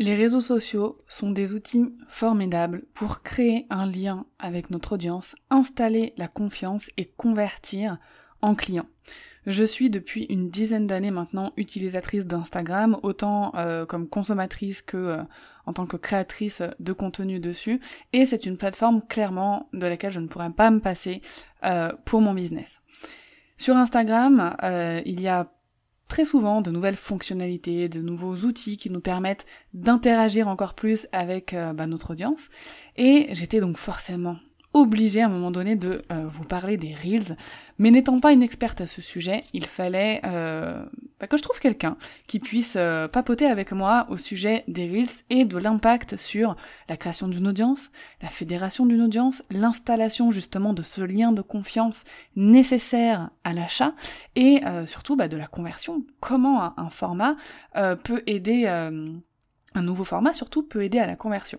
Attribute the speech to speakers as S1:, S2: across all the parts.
S1: Les réseaux sociaux sont des outils formidables pour créer un lien avec notre audience, installer la confiance et convertir en clients. Je suis depuis une dizaine d'années maintenant utilisatrice d'Instagram, autant euh, comme consommatrice que euh, en tant que créatrice de contenu dessus, et c'est une plateforme clairement de laquelle je ne pourrais pas me passer euh, pour mon business. Sur Instagram, il y a très souvent de nouvelles fonctionnalités, de nouveaux outils qui nous permettent d'interagir encore plus avec euh, bah, notre audience. Et j'étais donc forcément obligée à un moment donné de euh, vous parler des Reels, mais n'étant pas une experte à ce sujet, il fallait euh, bah, que je trouve quelqu'un qui puisse euh, papoter avec moi au sujet des Reels et de l'impact sur la création d'une audience, la fédération d'une audience, l'installation justement de ce lien de confiance nécessaire à l'achat et surtout bah, de la conversion. Comment un format peut aider un nouveau format surtout peut aider à la conversion.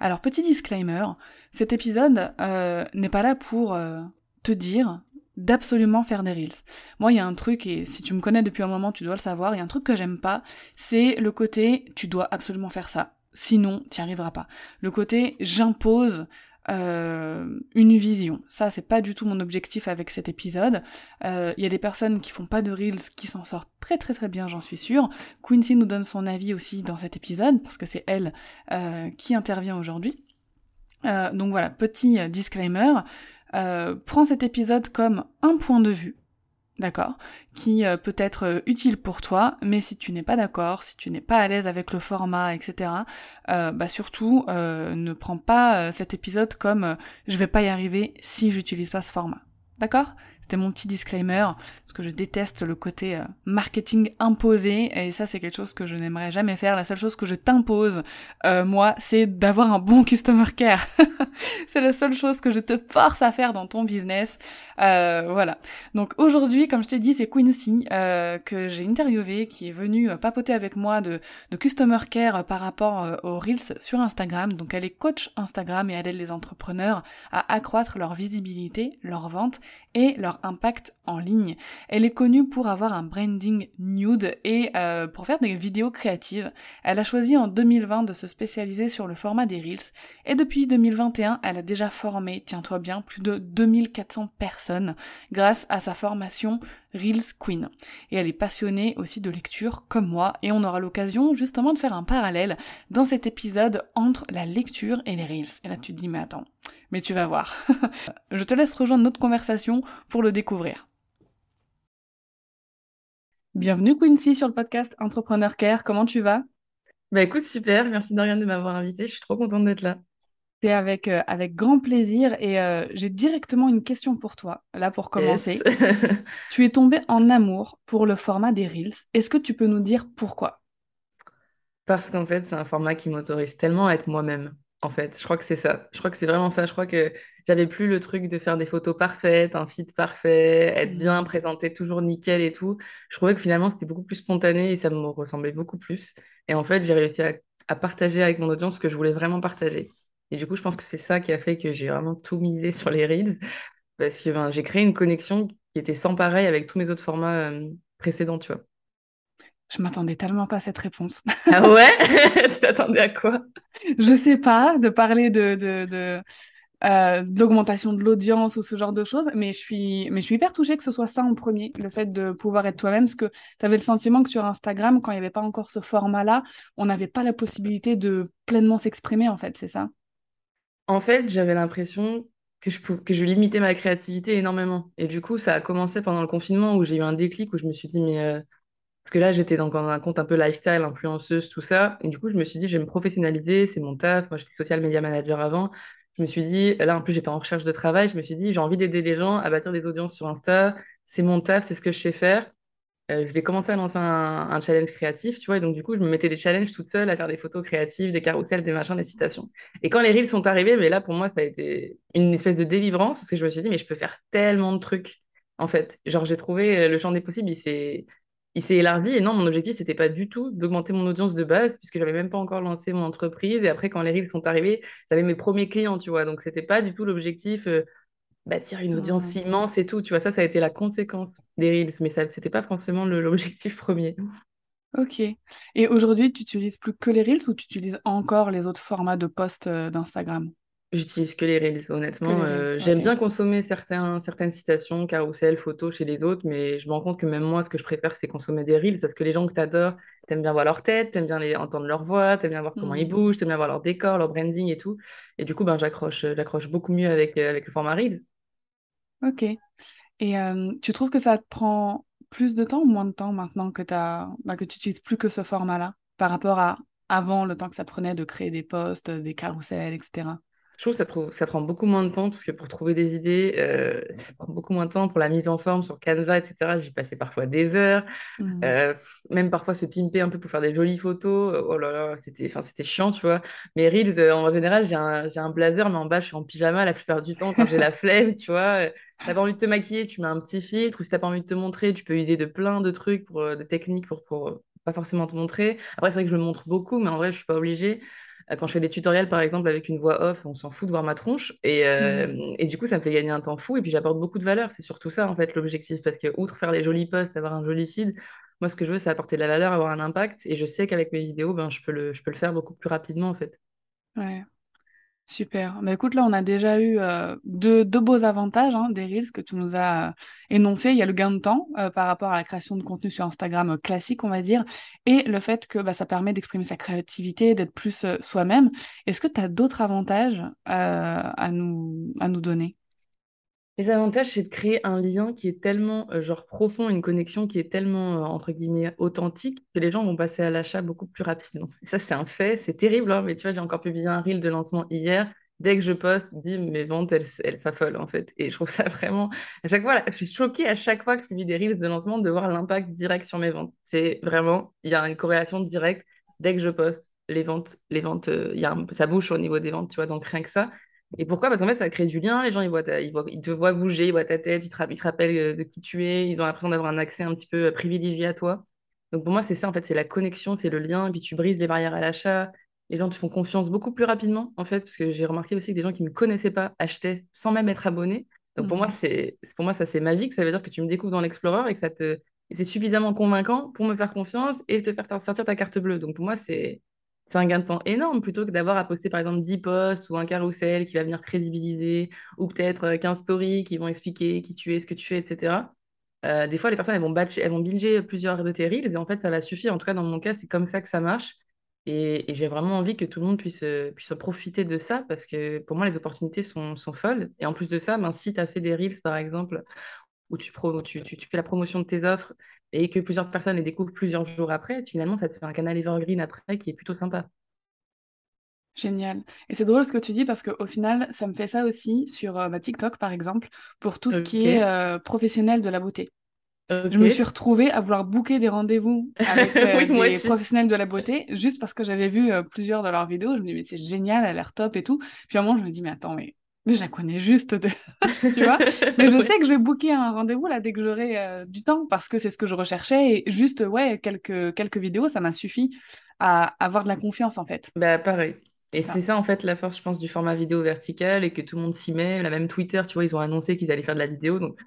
S1: Alors petit disclaimer, cet épisode euh, n'est pas là pour euh, te dire d'absolument faire des reels. Moi, il y a un truc, et si tu me connais depuis un moment, tu dois le savoir, il y a un truc que j'aime pas, c'est le côté tu dois absolument faire ça. Sinon, tu n'y arriveras pas. Le côté j'impose euh, une vision. Ça, c'est pas du tout mon objectif avec cet épisode. Il y a des personnes qui font pas de reels qui s'en sortent très très très bien, j'en suis sûre. Quincy nous donne son avis aussi dans cet épisode parce que c'est elle qui intervient aujourd'hui. Euh, donc voilà, petit euh, disclaimer. Euh, prends cet épisode comme un point de vue, d'accord, qui peut être utile pour toi, mais si tu n'es pas d'accord, si tu n'es pas à l'aise avec le format, etc., bah surtout ne prends pas cet épisode comme je vais pas y arriver si j'utilise pas ce format, d'accord? C'était mon petit disclaimer, parce que je déteste le côté euh, marketing imposé, et ça c'est quelque chose que je n'aimerais jamais faire. La seule chose que je t'impose, euh, moi, c'est d'avoir un bon customer care. c'est la seule chose que je te force à faire dans ton business. Euh, voilà. Donc aujourd'hui, comme je t'ai dit, c'est Quincy que j'ai interviewé, qui est venu papoter avec moi de, de customer care par rapport aux Reels sur Instagram. Donc elle est coach Instagram et elle aide les entrepreneurs à accroître leur visibilité, leur vente et leur impact en ligne. Elle est connue pour avoir un branding nude et euh, pour faire des vidéos créatives. Elle a choisi en 2020 de se spécialiser sur le format des Reels et depuis 2021, elle a déjà formé, tiens-toi bien, plus de 2400 personnes grâce à sa formation Reels Queen. Et elle est passionnée aussi de lecture comme moi et on aura l'occasion justement de faire un parallèle dans cet épisode entre la lecture et les Reels. Et là tu dis mais attends, mais tu vas voir. Je te laisse rejoindre notre conversation pour le découvrir. Bienvenue Quincy sur le podcast Entrepreneur Care, comment tu vas?
S2: Bah écoute, super, merci Dorian de m'avoir invité, je suis trop contente d'être là.
S1: C'est avec, euh, avec grand plaisir et euh, j'ai directement une question pour toi, là pour commencer. tu es tombé en amour pour le format des Reels. Est-ce que tu peux nous dire pourquoi?
S2: Parce qu'en fait, c'est un format qui m'autorise tellement à être moi-même. En fait, je crois que c'est ça. Je crois que c'est vraiment ça. Je crois que j'avais plus le truc de faire des photos parfaites, un feed parfait, être bien mmh. présenté, toujours nickel et tout. Je trouvais que finalement, c'était beaucoup plus spontané et ça me ressemblait beaucoup plus. Et en fait, j'ai réussi à, à partager avec mon audience ce que je voulais vraiment partager. Et du coup, je pense que c'est ça qui a fait que j'ai vraiment tout misé sur les reads, parce que ben, j'ai créé une connexion qui était sans pareil avec tous mes autres formats euh, précédents, tu vois.
S1: Je m'attendais tellement pas à cette réponse.
S2: Ah ouais? Tu t'attendais à quoi?
S1: Je sais pas, de parler de, de, de, euh, de l'augmentation de l'audience ou ce genre de choses, mais je, suis, mais je suis hyper touchée que ce soit ça en premier, le fait de pouvoir être toi-même, parce que tu avais le sentiment que sur Instagram, quand il n'y avait pas encore ce format-là, on n'avait pas la possibilité de pleinement s'exprimer, en fait, c'est ça?
S2: En fait, j'avais l'impression que je, que je limitais ma créativité énormément. Et du coup, ça a commencé pendant le confinement où j'ai eu un déclic où je me suis dit, mais. Euh, parce que là, j'étais dans un compte un peu lifestyle, influenceuse, tout ça. Et du coup, je me suis dit, je vais me professionnaliser, c'est mon taf. Moi, j'étais social media manager avant. Je me suis dit, là, en plus, j'étais en recherche de travail. Je me suis dit, j'ai envie d'aider les gens à bâtir des audiences sur Insta. C'est mon taf, c'est ce que je sais faire. Euh, je vais commencer à lancer un, challenge créatif, tu vois. Et donc, du coup, je me mettais des challenges toute seule à faire des photos créatives, des carousels, des machins, des citations. Et quand les reels sont arrivés, mais là, pour moi, ça a été une espèce de délivrance parce que je me suis dit, mais je peux faire tellement de trucs, en fait. Genre, j'ai trouvé euh, le champ des possibles, il s'est, il s'est élargi. Et non, mon objectif, c'était pas du tout d'augmenter mon audience de base puisque j'avais même pas encore lancé mon entreprise. Et après, quand les reels sont arrivés, j'avais mes premiers clients, tu vois. Donc, c'était pas du tout l'objectif. euh, bâtir une audience immense et tout. Tu vois, ça, ça a été la conséquence des Reels, mais ça, c'était pas forcément l'objectif premier.
S1: Ok. Et aujourd'hui, tu utilises plus que les Reels ou tu utilises encore les autres formats de posts euh, d'Instagram?
S2: J'utilise que les Reels, honnêtement. Euh, j'aime bien consommer certains, certaines citations, carousel, photos chez les autres, mais je me rends compte que même moi, ce que je préfère, c'est consommer des Reels parce que les gens que t'adores, t'aimes bien voir leur tête, t'aimes bien les, entendre leur voix, t'aimes bien voir comment ils
S1: Hmm.
S2: bougent, t'aimes bien voir leur décor, leur branding et tout. Et du coup, ben, j'accroche, j'accroche beaucoup mieux avec, euh, avec le format Reels.
S1: Ok. Et euh, tu trouves que ça te prend plus de temps ou moins de temps maintenant que t'as, bah, que tu utilises plus que ce format-là par rapport à avant le temps que ça prenait de créer des posts, des carousels, etc.
S2: Je trouve que ça, trouve- ça prend beaucoup moins de temps parce que pour trouver des idées, euh, ça prend beaucoup moins de temps pour la mise en forme sur Canva, etc. J'y passais parfois des heures.
S1: Hmm.
S2: Euh, même parfois se pimper un peu pour faire des jolies photos. Oh là là, c'était, chiant, tu vois. Mais Reels, euh, en général, j'ai un, j'ai un blazer, mais en bas, je suis en pyjama la plupart du temps quand j'ai la flemme, tu vois. T'as pas envie de te maquiller, tu mets un petit filtre, ou si t'as pas envie de te montrer, tu peux aider de plein de trucs, pour, euh, de techniques pour, pour euh, pas forcément te montrer. Après, c'est vrai que je me montre beaucoup, mais en vrai, je suis pas obligée. Euh, Quand je fais des tutoriels, par exemple, avec une voix off, on s'en fout de voir ma tronche. Et, euh, et du coup, ça me fait gagner un temps fou. Et puis, j'apporte beaucoup de valeur. C'est surtout ça, en fait, l'objectif. Parce que, outre faire les jolis posts, avoir un joli feed, moi, ce que je veux, c'est apporter de la valeur, avoir un impact. Et je sais qu'avec mes vidéos, ben, je peux le, je peux le faire beaucoup plus rapidement, en fait.
S1: Ouais. Super. Bah, écoute, là, on a déjà eu euh, deux, deux beaux avantages hein, des Reels que tu nous as euh, énoncés. Il y a le gain de temps euh, par rapport à la création de contenu sur Instagram euh, classique, on va dire, et le fait que bah, ça permet d'exprimer sa créativité, d'être plus euh, soi-même. Est-ce que tu as d'autres avantages à nous, à nous donner?
S2: Les avantages, c'est de créer un lien qui est tellement, euh, genre, profond, une connexion qui est tellement, euh, entre guillemets, authentique, que les gens vont passer à l'achat beaucoup plus rapidement. Ça, c'est un fait, c'est terrible, hein, mais tu vois, j'ai encore publié un reel de lancement hier. Dès que je poste, bim, mes ventes, elles, elles s'affolent, en fait. Et je trouve ça vraiment... À chaque fois, je suis choquée à chaque fois que je publie des reels de lancement de voir l'impact direct sur mes ventes. C'est vraiment... Il y a une corrélation directe. Dès que je poste, les ventes, les ventes, euh, y a un- ça bouge au niveau des ventes, tu vois. Donc, rien que ça, et pourquoi? Parce qu'en fait, ça crée du lien. Les gens, ils voient ta- ils voient- ils te voient bouger, ils voient ta tête, ils, te rapp- ils se rappellent euh, de qui tu es, ils ont l'impression d'avoir un accès un petit peu euh, privilégié à toi. Donc pour moi, c'est ça, en fait, c'est la connexion, c'est le lien, et puis tu brises les barrières à l'achat. Les gens te font confiance beaucoup plus rapidement, en fait, parce que j'ai remarqué aussi que des gens qui ne me connaissaient pas achetaient sans même être abonnés. Donc pour moi, c'est, pour moi, ça, c'est magique. Ça veut dire que tu me découvres dans l'Explorer et que ça te, c'est suffisamment convaincant pour me faire confiance et te faire sortir ta carte bleue. Donc pour moi, c'est, c'est un gain de temps énorme plutôt que d'avoir à poster par exemple 10 posts ou un carrousel qui va venir crédibiliser ou peut-être euh, 15 stories qui vont expliquer qui tu es, ce que tu fais, etc. Euh, des fois, les personnes elles vont, batcher, elles vont plusieurs de tes reels et en fait, ça va suffire. En tout cas, dans mon cas, c'est comme ça que ça marche. Et, j'ai vraiment envie que tout le monde puisse, euh, puisse profiter de ça parce que pour moi, les opportunités sont, sont folles. Et en plus de ça, ben, si tu as fait des reels, par exemple, où tu, pro, tu fais la promotion de tes offres et que plusieurs personnes les découvrent plusieurs jours après, finalement, ça te fait un canal evergreen après qui est plutôt sympa.
S1: Génial. Et c'est drôle ce que tu dis parce qu'au final, ça me fait ça aussi sur euh, bah, TikTok, par exemple, pour tout ce qui est euh, professionnel de la beauté. Je me suis retrouvée à vouloir booker des rendez-vous avec euh,
S2: Oui,
S1: des
S2: aussi.
S1: professionnels de la beauté juste parce que j'avais vu plusieurs de leurs vidéos. Je me dis, mais c'est génial, elle a l'air top et tout. Puis à un moment, je me dis, mais attends, mais, mais je la connais juste, de... tu vois. Mais je
S2: Ouais.
S1: sais que je vais booker un rendez-vous là dès que j'aurai euh, du temps parce que c'est ce que je recherchais. Et juste, ouais, quelques, quelques vidéos, ça m'a suffi à avoir de la confiance en fait.
S2: Bah, pareil. Et
S1: C'est ça,
S2: en fait, la force, je pense, du format vidéo vertical et que tout le monde s'y met. La même Twitter, tu vois, ils ont annoncé qu'ils allaient faire de la vidéo. Donc,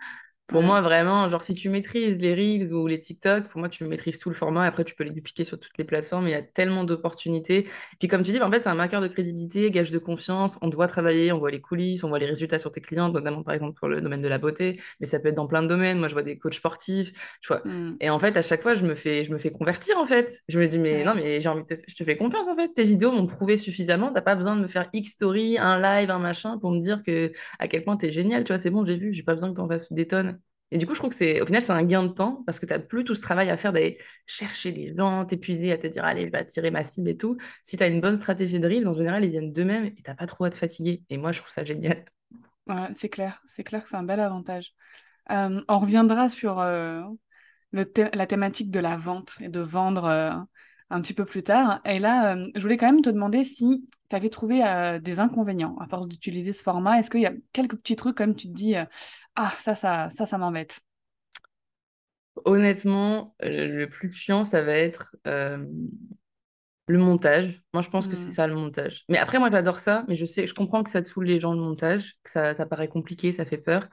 S2: pour moi, vraiment, genre, si tu maîtrises les Reels ou les TikTok, pour moi, tu maîtrises tout le format. Après, tu peux les dupliquer sur toutes les plateformes. Il y a tellement d'opportunités. Puis, comme tu dis, bah, en fait, c'est un marqueur de crédibilité, gage de confiance. On doit travailler, on voit les coulisses, on voit les résultats sur tes clients, notamment, par exemple, pour le domaine de la beauté. Mais ça peut être dans plein de domaines. Moi, je vois des coachs sportifs, tu vois.
S1: Hmm.
S2: Et en fait, à chaque fois, je me fais, je me fais convertir, en fait. Je me dis, mais non, mais j'ai envie de te- je te fais confiance, en fait. Tes vidéos m'ont prouvé suffisamment. T'as pas besoin de me faire X story, un live, un machin, pour me dire que à quel point t'es génial. Tu vois, c'est bon, j'ai vu, j'ai pas besoin que t'en fasses des tonnes. Et du coup, je trouve que c'est, au final, c'est un gain de temps parce que t'as plus tout ce travail à faire d'aller chercher les gens, t'épuiser, à te dire, allez, je vais attirer ma cible et tout. Si t'as une bonne stratégie de reel, en général, ils viennent d'eux-mêmes et t'as pas trop à te fatiguer. Et moi, je trouve ça génial.
S1: C'est clair. C'est clair que c'est un bel avantage. Euh, on reviendra sur, euh, la thématique de la vente et de vendre euh, un petit peu plus tard. Et là, je voulais quand même te demander si tu avais trouvé euh, des inconvénients à force d'utiliser ce format? Est-ce qu'il y a quelques petits trucs comme tu te dis, ah, ça, ça, ça, ça m'embête
S2: Honnêtement, le plus chiant, ça va être le montage. Moi, je pense que c'est
S1: Hmm.
S2: ça le montage. Mais après, moi, j'adore ça, mais je sais, je comprends que ça te saoule les gens le montage, que ça, ça paraît compliqué, ça fait peur.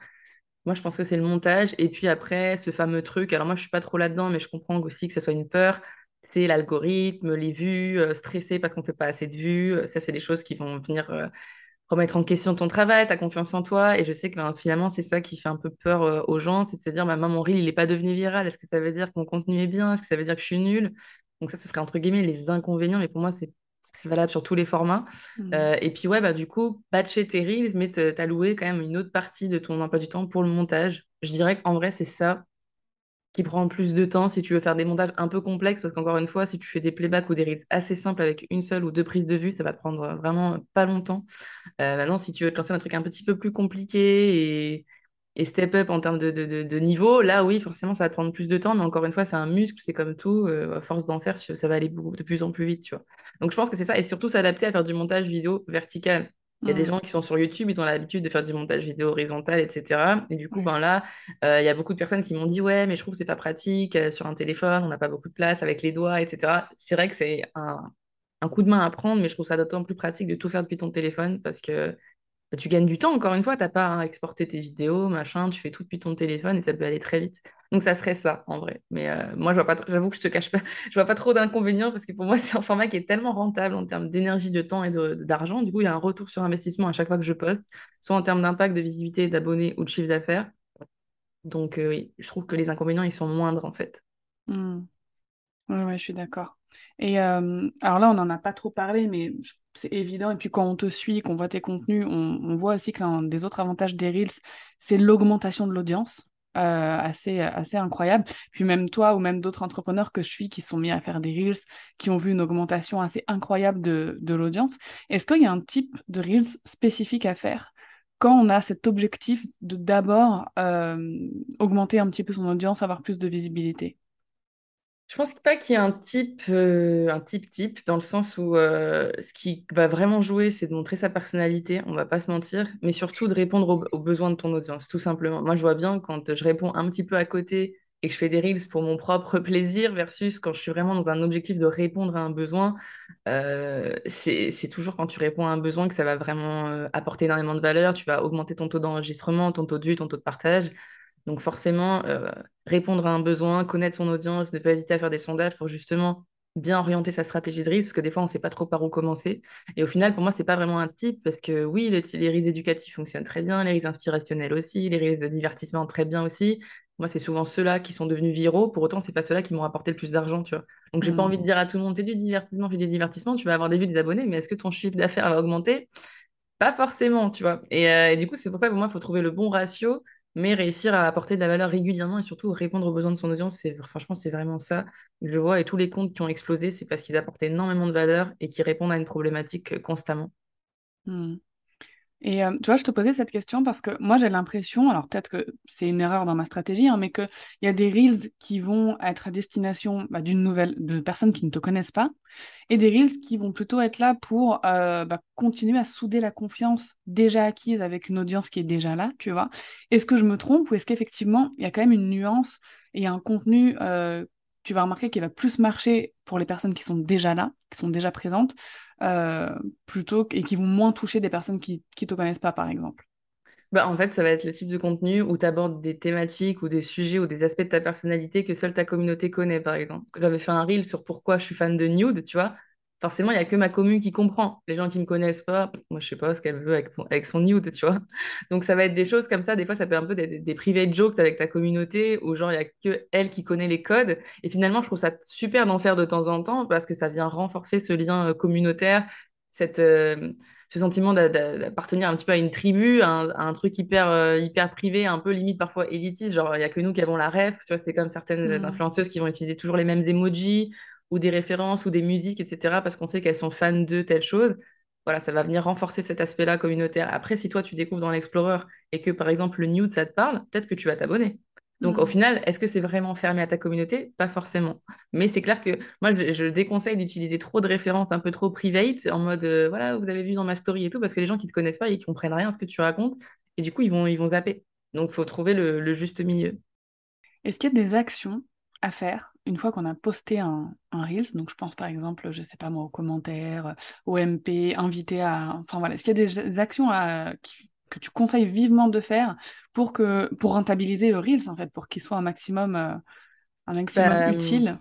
S2: Moi, je pense que c'est le montage. Et puis après, ce fameux truc, alors moi, je suis pas trop là-dedans, mais je comprends aussi que ce soit une peur. C'est l'algorithme, les vues, euh, stressé parce qu'on fait pas assez de vues. Euh, Ça, c'est des choses qui vont venir euh, remettre en question ton travail, ta confiance en toi. Et je sais que ben, finalement, c'est ça qui fait un peu peur euh, aux gens, c'est de se dire, bah, mon reel, il n'est pas devenu viral. Est-ce que ça veut dire que mon contenu est bien? Est-ce que ça veut dire que je suis nulle? Donc ça, ce serait entre guillemets les inconvénients, mais pour moi, c'est c'est valable sur tous les formats. Euh, et puis ouais, bah du coup, batcher tes reels, mais t'as loué quand même une autre partie de ton emploi du temps pour le montage. Je dirais qu'en vrai, c'est ça qui prend plus de temps si tu veux faire des montages un peu complexes, parce qu'encore une fois, si tu fais des playbacks ou des reels assez simples avec une seule ou deux prises de vue, ça va prendre euh, vraiment pas longtemps. Euh, maintenant, si tu veux te lancer un truc un petit peu plus compliqué et, step up en termes de, niveau, là, oui, forcément, ça va te prendre plus de temps, mais encore une fois, c'est un muscle, c'est comme tout, euh, force d'en faire, ça va aller beaucoup- de plus en plus vite, tu vois. Donc, je pense que c'est ça, et surtout s'adapter à faire du montage vidéo vertical. Il y a des
S1: Hmm.
S2: gens qui sont sur YouTube, ils ont l'habitude de faire du montage vidéo horizontal, etc. Et du coup, ben là, euh, il y a beaucoup de personnes qui m'ont dit, ouais, mais je trouve que c'est pas pratique euh, sur un téléphone, on n'a pas beaucoup de place avec les doigts, etc. C'est vrai que c'est un, un coup de main à prendre, mais je trouve ça d'autant plus pratique de tout faire depuis ton téléphone parce que bah, tu gagnes du temps, encore une fois, t'as pas à exporter tes vidéos, machin, tu fais tout depuis ton téléphone et ça peut aller très vite. Donc ça serait ça, en vrai. Mais euh, moi, je vois pas, j'avoue que je te cache pas, je vois pas trop d'inconvénients parce que pour moi, c'est un format qui est tellement rentable en termes d'énergie, de temps et d'argent. Du coup, il y a un retour sur investissement à chaque fois que je poste, soit en termes d'impact, de visibilité, d'abonnés ou de chiffre d'affaires. Donc euh, oui, je trouve que les inconvénients, ils sont moindres en fait.
S1: Hmm. Ouais, ouais, je suis d'accord. Et euh, alors là, on n'en a pas trop parlé, mais c'est évident. Et puis quand on te suit, qu'on voit tes contenus, on, on voit aussi qu'un des autres avantages des Reels, c'est l'augmentation de l'audience, euh, assez, assez incroyable. Puis même toi ou même d'autres entrepreneurs que je suis qui sont mis à faire des Reels, qui ont vu une augmentation assez incroyable de, l'audience. Est-ce qu'il y a un type de Reels spécifique à faire quand on a cet objectif de d'abord euh, augmenter un petit peu son audience, avoir plus de visibilité?
S2: Je pense pas qu'il y ait un type, euh, type dans le sens où euh, ce qui va vraiment jouer, c'est de montrer sa personnalité, on va pas se mentir, mais surtout de répondre aux, besoins de ton audience, tout simplement. Moi, je vois bien quand je réponds un petit peu à côté et que je fais des reels pour mon propre plaisir, versus quand je suis vraiment dans un objectif de répondre à un besoin, euh, c'est, toujours quand tu réponds à un besoin que ça va vraiment apporter énormément de valeur, tu vas augmenter ton taux d'enregistrement, ton taux de vue, ton taux de partage. Donc forcément, euh, répondre à un besoin, connaître son audience, ne pas hésiter à faire des sondages pour justement bien orienter sa stratégie de reels, parce que des fois, on ne sait pas trop par où commencer. Et au final, pour moi, c'est pas vraiment un type, parce que oui, les, les éducatifs fonctionnent très bien, les reels inspirationnels aussi, les reels de divertissement très bien aussi. Moi, c'est souvent ceux-là qui sont devenus viraux, pour autant, c'est pas ceux-là qui m'ont rapporté le plus d'argent, tu vois. Donc, j'ai pas envie de dire à tout le monde, fais du divertissement, fais du divertissement, tu vas avoir des vues, des abonnés, mais est-ce que ton chiffre d'affaires va augmenter? Pas forcément, tu vois. Et, euh, et du coup, c'est pour ça que pour moi, il faut trouver le bon ratio, mais réussir à apporter de la valeur régulièrement et surtout répondre aux besoins de son audience. C'est, franchement, c'est vraiment ça. Je le vois, et tous les comptes qui ont explosé, c'est parce qu'ils apportent énormément de valeur et qui répondent à une problématique euh, constamment.
S1: Hmm. Et euh, tu vois, je te posais cette question parce que moi j'ai l'impression, alors peut-être que c'est une erreur dans ma stratégie, hein, mais qu'il y a des reels qui vont être à destination bah, d'une nouvelle, de personnes qui ne te connaissent pas, et des reels qui vont plutôt être là pour euh, bah, continuer à souder la confiance déjà acquise avec une audience qui est déjà là, tu vois. Est-ce que je me trompe ou est-ce qu'effectivement il y a quand même une nuance et un contenu, euh, tu vas remarquer, qui va plus marcher pour les personnes qui sont déjà là, qui sont déjà présentes euh, plutôt et qui vont moins toucher des personnes qui qui te connaissent pas, par exemple.
S2: Bah, en fait, ça va être le type de contenu où tu abordes des thématiques ou des sujets ou des aspects de ta personnalité que seule ta communauté connaît, par exemple. J'avais fait un reel sur pourquoi je suis fan de nude, tu vois. Forcément, il n'y a que ma commune qui comprend. Les gens qui ne me connaissent pas, moi, je sais pas ce qu'elle veut avec, avec son nude, tu vois. Donc, ça va être des choses comme ça. Des fois, ça peut être un peu des, des private jokes avec ta communauté où, genre, il n'y a que elle qui connaît les codes. Et finalement, je trouve ça super d'en faire de temps en temps parce que ça vient renforcer ce lien euh, communautaire, cette, euh, ce sentiment d'a- d'a- d'appartenir un petit peu à une tribu, à un, à un truc hyper, euh, hyper privé, un peu limite parfois élitiste, genre il n'y a que nous qui avons la ref, tu vois, c'est comme certaines
S1: Hmm.
S2: influenceuses qui vont utiliser toujours les mêmes emojis ou des références ou des musiques, etc., parce qu'on sait qu'elles sont fans de telle chose. Voilà, ça va venir renforcer cet aspect-là communautaire. Après, si toi tu découvres dans l'Explorer et que par exemple le nude ça te parle, peut-être que tu vas t'abonner. Donc, au
S1: Mm.
S2: final, est-ce que c'est vraiment fermé à ta communauté? Pas forcément. Mais c'est clair que moi, je, je déconseille d'utiliser trop de références un peu trop private, en mode, euh, voilà, vous avez vu dans ma story et tout, parce que les gens qui ne te connaissent pas, ils comprennent rien à ce que tu racontes, et du coup, ils vont, ils vont zapper. Donc, il faut trouver le, le juste milieu.
S1: Est-ce qu'il y a des actions à faire une fois qu'on a posté un, un Reels? Donc, je pense par exemple, je sais pas moi, aux commentaires, au MP, invité à. Enfin voilà, est-ce qu'il y a des, des actions à- qui- que tu conseilles vivement de faire pour que pour rentabiliser le Reels en fait, pour qu'il soit un maximum, euh, un maximum
S2: Bah,
S1: utile?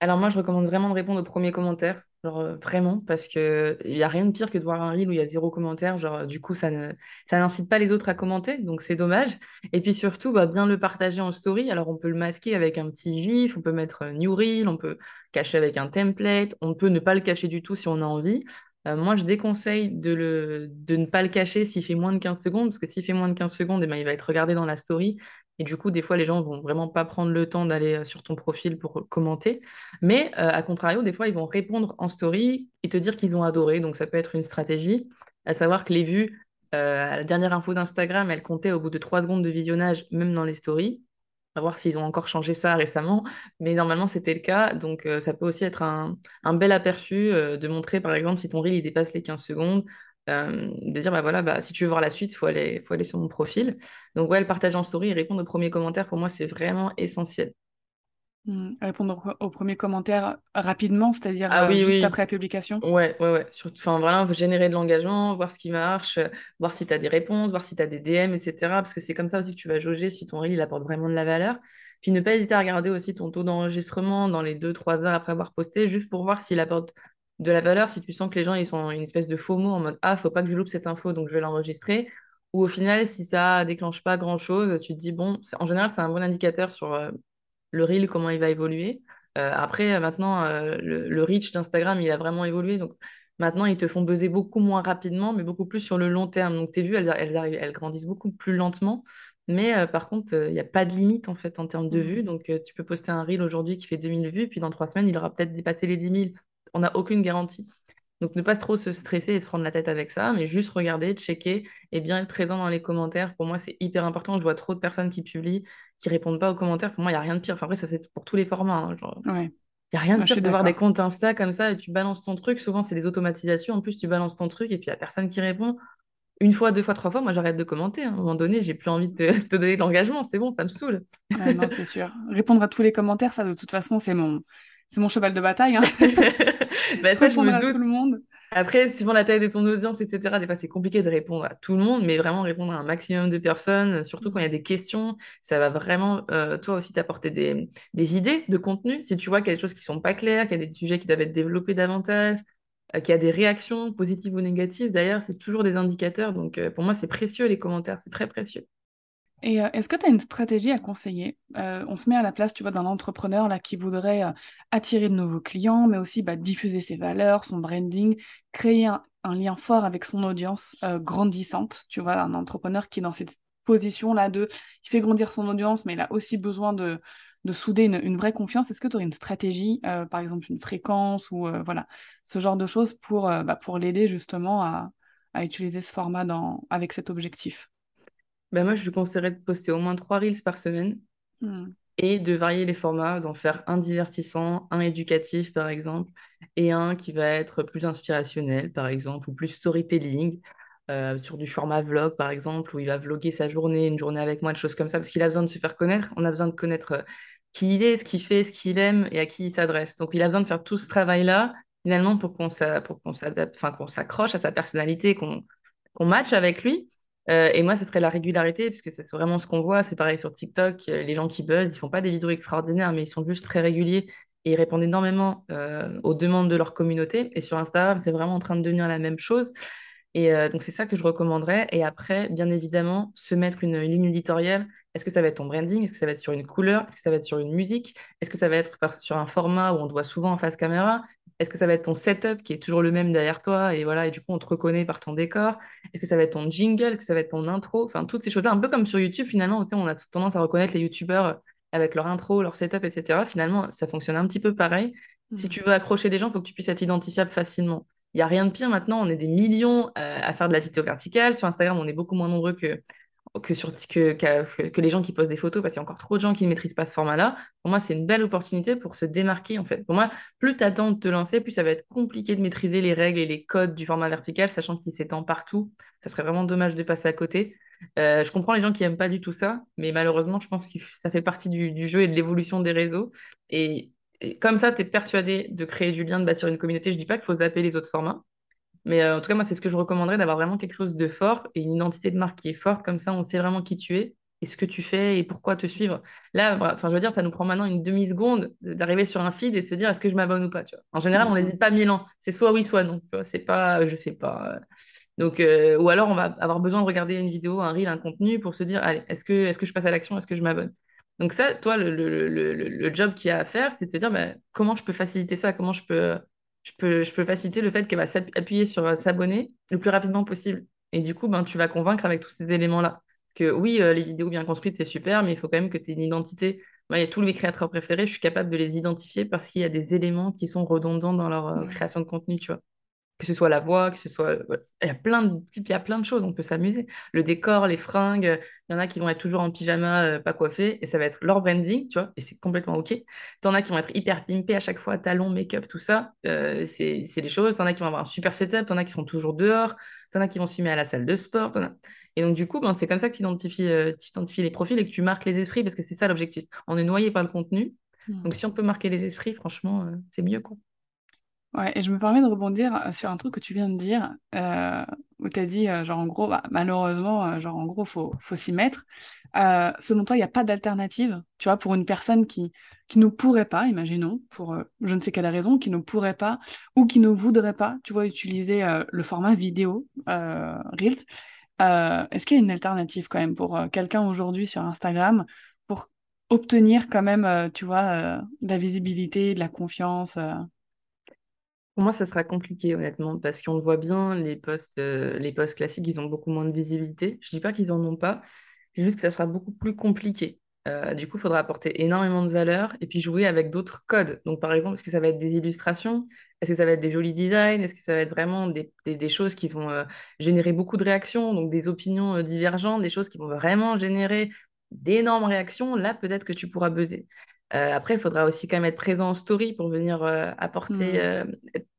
S2: Alors moi, je recommande vraiment de répondre aux premiers commentaires, genre euh, vraiment, parce que il y a rien de pire que de voir un reel où il y a zéro commentaire, genre du coup ça ne ça n'incite pas les autres à commenter, donc c'est dommage. Et puis surtout, bah, bien le partager en story. Alors on peut le masquer avec un petit gif, on peut mettre euh, new reel, on peut cacher avec un template, on peut ne pas le cacher du tout si on a envie. Euh, moi, je déconseille de, le, de ne pas le cacher s'il fait moins de 15 secondes, parce que s'il fait moins de 15 secondes, eh ben, il va être regardé dans la story. Et du coup, des fois, les gens vont vraiment pas prendre le temps d'aller euh, sur ton profil pour commenter. Mais euh, à contrario, des fois, ils vont répondre en story et te dire qu'ils ont adoré. Donc, ça peut être une stratégie, à savoir que les vues, euh, la dernière info d'Instagram, elles comptaient au bout de 3 secondes de visionnage, même dans les stories. À voir s'ils ont encore changé ça récemment, mais normalement c'était le cas. Donc, euh, ça peut aussi être un, bel aperçu euh, de montrer, par exemple, si ton reel dépasse les 15 secondes, euh, de dire, bah voilà, bah, si tu veux voir la suite, il faut aller, faut aller sur mon profil. Donc, ouais, le partage en story et répondre aux premiers commentaires, pour moi, c'est vraiment essentiel.
S1: Hmm, Répondre au, au premier commentaire rapidement, c'est-à-dire
S2: Ah
S1: euh,
S2: oui,
S1: juste
S2: oui.
S1: après la publication?
S2: Ouais, ouais, ouais. Surtout, enfin, vraiment, faut générer de l'engagement, voir ce qui marche, euh, voir si tu as des réponses, voir si tu as des DM, etc. Parce que c'est comme ça aussi que tu vas jauger si ton reel il apporte vraiment de la valeur. Puis ne pas hésiter à regarder aussi ton taux d'enregistrement dans les deux trois heures après avoir posté, juste pour voir s'il apporte de la valeur, si tu sens que les gens ils sont une espèce de FOMO en mode Ah, faut pas que je loupe cette info, donc je vais l'enregistrer. Ou au final, si ça déclenche pas grand-chose, tu te dis, bon, en général, c'est un bon indicateur sur euh, le reel, comment il va évoluer. Euh, après, euh, maintenant, euh, le, le reach d'Instagram, il a vraiment évolué. Donc, maintenant, ils te font buzzer beaucoup moins rapidement, mais beaucoup plus sur le long terme. Donc, tes vues, elles, elles, arrivent- elles grandissent beaucoup plus lentement. Mais par contre, il n'y a pas de limite, en fait, en termes de vues.
S1: Hmm.
S2: Donc, tu peux poster un reel aujourd'hui qui fait 2000 vues, puis dans trois semaines, il aura peut-être dépassé les 10 000. On n'a aucune garantie. Donc, ne pas trop se stresser et se prendre la tête avec ça, mais juste regarder, checker et bien être présent dans les commentaires. Pour moi, c'est hyper important. Je vois trop de personnes qui publient, qui répondent pas aux commentaires. Pour moi, il n'y a rien de pire. Enfin, après, ça, c'est pour tous les formats. hein. Genre,
S1: Ouais,
S2: il n'y a rien de pire de voir des comptes Insta comme ça et tu balances ton truc. Souvent, c'est des automatisations. En plus, tu balances ton truc et puis il n'y a personne qui répond. Une fois, deux fois, trois fois, moi, j'arrête de commenter. hein. À un moment donné, j'ai plus envie de te, donner de l'engagement. C'est bon, ça me saoule.
S1: Non, c'est sûr. Répondre à tous les commentaires, ça, de toute façon, c'est mon, c'est mon cheval de bataille, hein.
S2: Bah, ça, je
S1: à tout le monde.
S2: Après, suivant la taille de ton audience, etc., des fois, c'est compliqué de répondre à tout le monde, mais vraiment répondre à un maximum de personnes, surtout quand il y a des questions, ça va vraiment, euh, toi aussi, t'apporter des, des idées de contenu. Si tu vois qu'il y a des choses qui sont pas claires, qu'il y a des sujets qui doivent être développés davantage, euh, qu'il y a des réactions positives ou négatives, d'ailleurs, c'est toujours des indicateurs. Donc, euh, pour moi, c'est précieux, les commentaires, c'est très précieux.
S1: Et euh, est-ce que tu as une stratégie à conseiller? Euh, on se met à la place, tu vois, d'un entrepreneur là qui voudrait euh, attirer de nouveaux clients, mais aussi bah, diffuser ses valeurs, son branding, créer un, lien fort avec son audience euh, grandissante. Tu vois, un entrepreneur qui est dans cette position-là de, il fait grandir son audience, mais il a aussi besoin de, de souder une, vraie confiance. Est-ce que tu aurais une stratégie, par exemple une fréquence ou voilà, ce genre de choses pour, bah, l'aider justement à, utiliser ce format avec cet objectif?
S2: Ben, moi, je lui conseillerais de poster au moins trois reels par semaine
S1: Hmm.
S2: et de varier les formats, d'en faire un divertissant, un éducatif par exemple, et un qui va être plus inspirationnel par exemple, ou plus storytelling, euh, sur du format vlog par exemple, où il va vlogger sa journée, une journée avec moi, des choses comme ça, parce qu'il a besoin de se faire connaître, on a besoin de connaître euh, qui il est, ce qu'il fait, ce qu'il aime et à qui il s'adresse. Donc il a besoin de faire tout ce travail-là, finalement, pour qu'on s'a- pour qu'on s'adapte, enfin qu'on s'accroche à sa personnalité, qu'on qu'on matche avec lui. Euh, et moi, ce serait la régularité, parce que c'est vraiment ce qu'on voit. C'est pareil sur TikTok, euh, les gens qui buzzent, ils font pas des vidéos extraordinaires, mais ils sont juste très réguliers et ils répondent énormément euh, aux demandes de leur communauté. Et sur Instagram, c'est vraiment en train de devenir la même chose. Et donc, c'est ça que je recommanderais. Et après, bien évidemment, se mettre une ligne éditoriale. Est-ce que ça va être ton branding? Est-ce que ça va être sur une couleur? Est-ce que ça va être sur une musique? Est-ce que ça va être sur un format où on te voit souvent en face caméra? Est-ce que ça va être ton setup qui est toujours le même derrière toi? Et voilà, et du coup, on te reconnaît par ton décor? Est-ce que ça va être ton jingle? Est-ce que ça va être ton intro? Enfin, toutes ces choses-là, un peu comme sur YouTube, finalement, on a tendance à reconnaître les YouTubeurs avec leur intro, leur setup, etc. Finalement, ça fonctionne un petit peu pareil. Si
S1: Hmm.
S2: tu veux accrocher les gens, il faut que tu puisses être identifiable facilement. Il n'y a rien de pire maintenant, on est des millions euh, à faire de la vidéo verticale. Sur Instagram, on est beaucoup moins nombreux que que, sur, que, que, les gens qui postent des photos, parce qu'il y a encore trop de gens qui ne maîtrisent pas ce format-là. Pour moi, c'est une belle opportunité pour se démarquer, en fait. Pour moi, plus tu attends de te lancer, plus ça va être compliqué de maîtriser les règles et les codes du format vertical, sachant qu'il s'étend partout. Ça serait vraiment dommage de passer à côté. Euh, je comprends les gens qui n'aiment pas du tout ça, mais malheureusement, je pense que ça fait partie du, jeu et de l'évolution des réseaux. Et, comme ça, tu es persuadé de créer du lien, de bâtir une communauté. Je dis pas qu'il faut zapper les autres formats. Mais euh, en tout cas, moi, c'est ce que je recommanderais d'avoir vraiment quelque chose de fort et une identité de marque qui est forte. Comme ça, on sait vraiment qui tu es et ce que tu fais et pourquoi te suivre. Là, enfin, je veux dire, ça nous prend maintenant une demi-seconde d'arriver sur un feed et de se dire est-ce que je m'abonne ou pas. Tu vois? En général, on n'hésite pas mille ans. C'est soit oui, soit non. C'est pas, je sais pas. Donc, euh, ou alors, on va avoir besoin de regarder une vidéo, un reel, un contenu pour se dire allez, est-ce que, est-ce que je passe à l'action? Est-ce que je m'abonne? Donc, ça, toi, le, le, le, le job qu'il y a à faire, c'est de te dire bah, comment je peux faciliter ça? Comment je peux je peux, je peux faciliter le fait qu'elle va s'appuyer sur euh, s'abonner le plus rapidement possible. Et du coup, ben, tu vas convaincre avec tous ces éléments-là. Que oui, euh, les vidéos bien construites, c'est super, mais il faut quand même que tu aies une identité. Moi, il y a tous mes créateurs préférés, je suis capable de les identifier parce qu'il y a des éléments qui sont redondants dans leur euh, création de contenu, tu vois que ce soit la voix, que ce soit. Il y a plein de, il y a plein de choses, on peut s'amuser. Le décor, les fringues, il y en a qui vont être toujours en pyjama, euh, pas coiffés, et ça va être leur branding, tu vois, et c'est complètement OK. T'en as qui vont être hyper pimpés à chaque fois, talons, make-up, tout ça, euh, c'est les choses. T'en as qui vont avoir un super setup, t'en as qui sont toujours dehors, t'en as qui vont s'y mettre à la salle de sport. Et donc, du coup, ben, c'est comme ça que tu identifies, euh, identifies, les profils et que tu marques les esprits, parce que c'est ça l'objectif. On est noyé par le contenu. Mmh. Donc, si on peut marquer les esprits, franchement, euh, c'est mieux, quoi.
S1: Ouais, et je me permets de rebondir euh, sur un truc que tu viens de dire, euh, où tu as dit, euh, genre en gros, bah, malheureusement, genre en gros, faut, faut s'y mettre. Selon toi, il n'y a pas d'alternative, tu vois, pour une personne qui, qui ne pourrait pas, imaginons, pour je ne sais quelle raison, qui ne pourrait pas ou qui ne voudrait pas, tu vois, utiliser le format vidéo, Reels. Est-ce qu'il y a une alternative quand même pour quelqu'un aujourd'hui sur Instagram pour obtenir quand même, tu vois, de la visibilité, de la confiance
S2: pour moi, ça sera compliqué, honnêtement, parce qu'on le voit bien, les postes, euh, les classiques, ils ont beaucoup moins de visibilité. Je dis pas qu'ils n'en ont pas, c'est juste que ça sera beaucoup plus compliqué. Euh, du coup, il faudra apporter énormément de valeur et puis jouer avec d'autres codes. Donc, par exemple, est-ce que ça va être des illustrations? Est-ce que ça va être des jolis designs? Est-ce que ça va être vraiment des, des, choses qui vont euh, générer beaucoup de réactions, donc des opinions divergentes, des choses qui vont vraiment générer d'énormes réactions? Là, peut-être que tu pourras buzzer. Euh, après, il faudra aussi quand même être présent en story pour venir euh, apporter. Mm. Euh,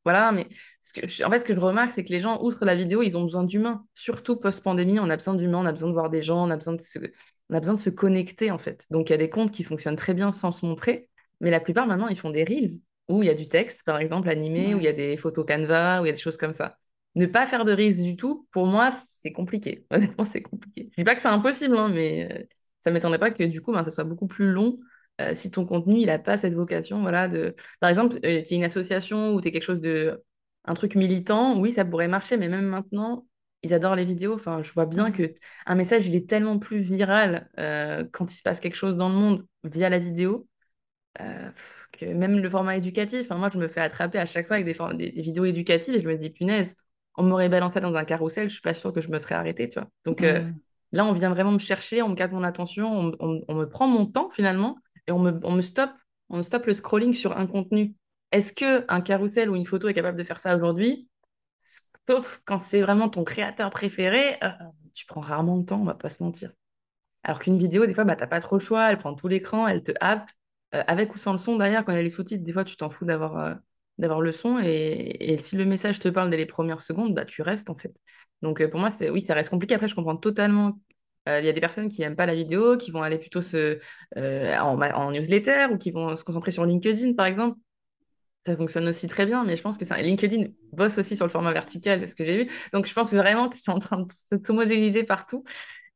S2: voilà, mais ce que, en fait, ce que je remarque, c'est que les gens, outre la vidéo, ils ont besoin d'humains. Surtout post-pandémie, on a besoin d'humains, on a besoin de voir des gens, on a besoin de se, on a besoin de se connecter, en fait. Donc, il y a des comptes qui fonctionnent très bien sans se montrer, mais la plupart, maintenant, ils font des reels où il y a du texte, par exemple, animé, où il y a des photos Canva, où il y a des choses comme ça. Ne pas faire de reels du tout, pour moi, c'est compliqué. Honnêtement, c'est compliqué. Je dis pas que c'est impossible, hein, mais ça m'étonnerait pas que du coup, ben, ça soit beaucoup plus long euh, si ton contenu, il n'a pas cette vocation, voilà, de... Par exemple, euh, tu es une association ou tu es quelque chose de... un truc militant, oui, ça pourrait marcher, mais même maintenant, ils adorent les vidéos. Enfin, je vois bien que un message, il est tellement plus viral euh, quand il se passe quelque chose dans le monde via la vidéo, que même le format éducatif, moi, je me fais attraper à chaque fois avec des, des, vidéos éducatives et je me dis, punaise, on m'aurait balancé dans un carrousel, je suis pas sûre que je me serais arrêtée, tu vois. Donc mmh. là, on vient vraiment me chercher, on me capte mon attention, on me prend mon temps finalement et on me, on me stoppe, on stoppe le scrolling sur un contenu. Est-ce que un carrousel ou une photo est capable de faire ça aujourd'hui? Sauf quand c'est vraiment ton créateur préféré, euh, tu prends rarement le temps, on va pas se mentir. Alors qu'une vidéo, des fois, bah, tu n'as pas trop le choix, elle prend tout l'écran, elle te happe, euh, avec ou sans le son. D'ailleurs, quand elle est sous-titres, des fois, tu t'en fous d'avoir euh, d'avoir le son. Et, et, si le message te parle dès les premières secondes, bah, tu restes en fait. Donc pour moi, c'est oui, ça reste compliqué. Après, je comprends totalement euh, il y a des personnes qui n'aiment pas la vidéo, qui vont aller plutôt se, euh, en, newsletter ou qui vont se concentrer sur LinkedIn, par exemple. Ça fonctionne aussi très bien, mais je pense que ça... LinkedIn bosse aussi sur le format vertical, ce que j'ai vu. Donc, je pense vraiment que c'est en train de se modéliser partout.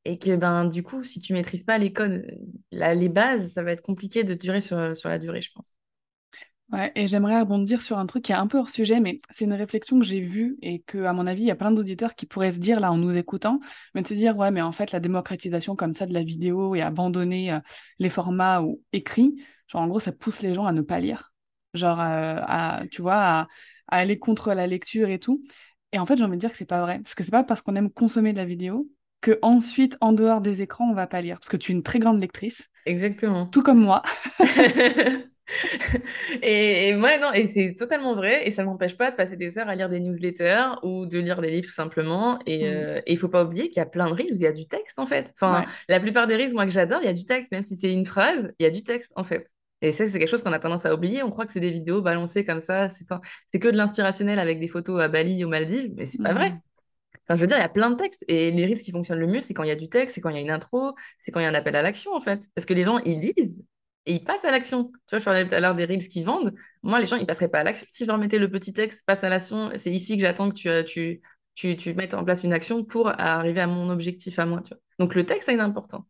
S2: Et que ben, du coup, si tu maîtrises pas les codes, les bases, ça va être compliqué de durer sur la durée, je pense.
S1: Ouais, et j'aimerais rebondir sur un truc qui est un peu hors sujet, mais c'est une réflexion que j'ai vue et que, à mon avis, il y a plein d'auditeurs qui pourraient se dire là en nous écoutant, mais de se dire ouais, mais en fait, la démocratisation comme ça de la vidéo et abandonner euh, les formats ou écrits, genre en gros, ça pousse les gens à ne pas lire, genre euh, à, tu vois, à, aller contre la lecture et tout. Et en fait, j'ai envie de dire que c'est pas vrai, parce que c'est pas parce qu'on aime consommer de la vidéo que ensuite, en dehors des écrans, on va pas lire, parce que tu es une très grande lectrice.
S2: Exactement.
S1: Tout comme moi.
S2: et, et ouais, non, et c'est totalement vrai. Et ça ne m'empêche pas de passer des heures à lire des newsletters ou de lire des livres tout simplement. Et
S1: Mm.
S2: euh, et il faut pas oublier qu'il y a plein de reels où il y a du texte en fait. Enfin,
S1: Ouais.
S2: la plupart des reels, moi que j'adore, il y a du texte. Même si c'est une phrase, il y a du texte en fait. Et ça, c'est quelque chose qu'on a tendance à oublier. On croit que c'est des vidéos balancées comme ça. C'est que de l'inspirationnel avec des photos à Bali, aux Maldives. Mais c'est pas vrai.
S1: Mm.
S2: Enfin, je veux dire, il y a plein de textes. Et les reels qui fonctionnent le mieux, c'est quand il y a du texte, c'est quand il y a une intro, c'est quand il y a un appel à l'action, en fait. Parce que les gens, ils lisent et ils passent à l'action. Tu vois, je parlais tout à l'heure des reels qui vendent. Moi, les gens, ils passeraient pas à l'action si je leur mettais le petit texte, passe à l'action. C'est ici que j'attends que tu, euh, tu, tu, tu mettes en place une action pour arriver à mon objectif à moi, tu vois. Donc, le texte a une importance.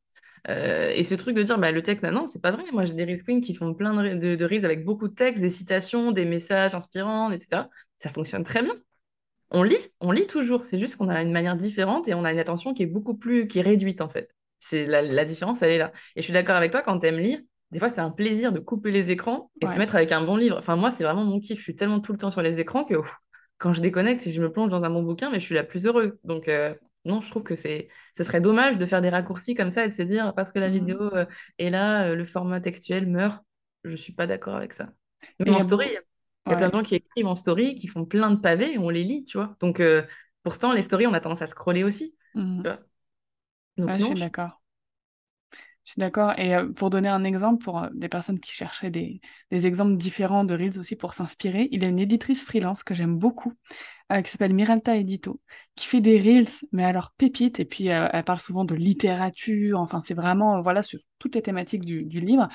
S2: Euh, et ce truc de dire, bah, le texte, non, c'est pas vrai. Moi, j'ai des Reel Queens qui font plein de, de, de reels avec beaucoup de textes, des citations, des messages inspirants, etc. Ça fonctionne très bien. On lit, on lit toujours. C'est juste qu'on a une manière différente et on a une attention qui est beaucoup plus, qui est réduite en fait. C'est la, la différence, elle est là. Et je suis d'accord avec toi, quand tu aimes lire, des fois c'est un plaisir de couper les écrans et de se mettre avec un bon livre. Enfin, moi, c'est vraiment mon kiff. Je suis tellement tout le temps sur les écrans que ouf, quand je déconnecte, je me plonge dans un bon bouquin, mais je suis la plus heureuse. Donc, euh, non, je trouve que c'est, ce serait dommage de faire des raccourcis comme ça et de se dire parce que la
S1: Mm.
S2: vidéo euh, est là, euh, le format textuel meurt. Je suis pas d'accord avec ça.
S1: Et
S2: Même
S1: y
S2: en
S1: a
S2: story, il y a plein
S1: Ouais.
S2: de gens qui écrivent en story, qui font plein de pavés et on les lit, tu vois. Donc, euh, pourtant, les stories, on a tendance à scroller aussi,
S1: Mm.
S2: tu vois. Donc,
S1: Ouais, je
S2: non,
S1: suis d'accord. Je suis d'accord. Et euh, pour donner un exemple pour euh, des personnes qui cherchaient des, exemples différents de Reels aussi pour s'inspirer, il y a une éditrice freelance que j'aime beaucoup, euh, qui s'appelle Miralta Edito, qui fait des Reels, mais alors pépites. Et puis, elle parle souvent de littérature. Enfin, c'est vraiment, voilà, sur toutes les thématiques du livre.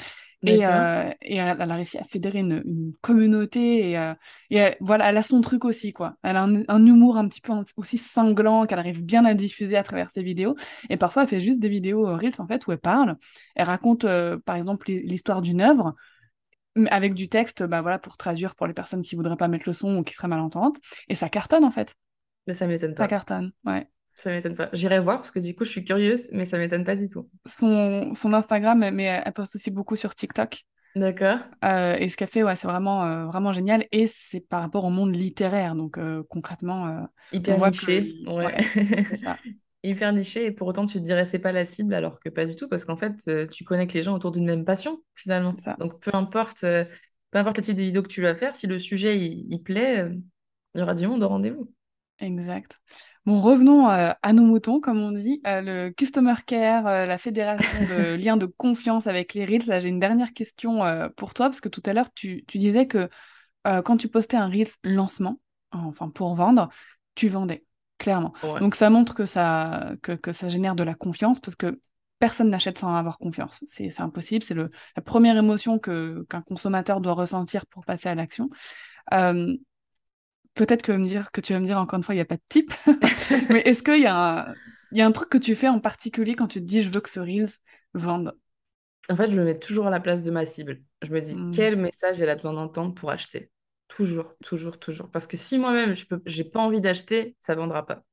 S1: Et, euh, et elle, elle a réussi à fédérer une, une communauté. Et, euh, et elle- voilà, elle a son truc aussi, quoi. Elle a un, un humour un petit peu aussi cinglant qu'elle arrive bien à diffuser à travers ses vidéos. Et parfois, elle fait juste des vidéos euh, Reels, en fait, où elle parle. Elle raconte, euh, par exemple, l'hi- l'histoire d'une œuvre, avec du texte, bah, voilà, pour traduire pour les personnes qui voudraient pas mettre le son ou qui seraient malentendantes. Et ça cartonne, en fait.
S2: Mais ça m'étonne
S1: Ça
S2: pas.
S1: cartonne, ouais.
S2: Ça m'étonne pas. J'irai voir parce que du coup, je suis curieuse, mais ça m'étonne pas du tout.
S1: Son, son Instagram, mais elle poste aussi beaucoup sur TikTok.
S2: D'accord.
S1: Euh, et ce qu'elle fait, ouais, c'est vraiment, euh, vraiment génial. Et c'est par rapport au monde littéraire. Donc, euh, concrètement, on
S2: Hyper
S1: que...
S2: niché, ouais.
S1: Ouais, c'est ça.
S2: Hyper niché, et pour autant, tu te dirais c'est pas la cible, alors que pas du tout, parce qu'en fait, tu connectes les gens autour d'une même passion, finalement. Donc, peu importe, peu importe le type de vidéo que tu vas faire, si le sujet, il, il plaît, il y aura du monde au rendez-vous.
S1: Exact. Bon, revenons euh, à nos moutons, comme on dit. Euh, le Customer Care, euh, la fédération de liens de confiance avec les Reels. Là, j'ai une dernière question pour toi, parce que tout à l'heure, tu, tu disais que quand tu postais un Reels lancement, enfin pour vendre, tu vendais, clairement.
S2: Ouais.
S1: Donc ça montre que ça, que, que ça génère de la confiance, parce que personne n'achète sans avoir confiance. C'est c'est impossible, c'est le, la première émotion que, qu'un consommateur doit ressentir pour passer à l'action. Peut-être que, me dire, que tu vas me dire encore une fois, il n'y a pas de type, mais est-ce qu'il y a un, y a un truc que tu fais en particulier quand tu te dis je veux que ce Reels vende?
S2: En fait, je me mets toujours à la place de ma cible. Je me dis,
S1: Hmm,
S2: quel message elle a besoin d'entendre pour acheter? Toujours, toujours, toujours. Parce que si moi-même, je peux, j'ai pas envie d'acheter, ça vendra pas.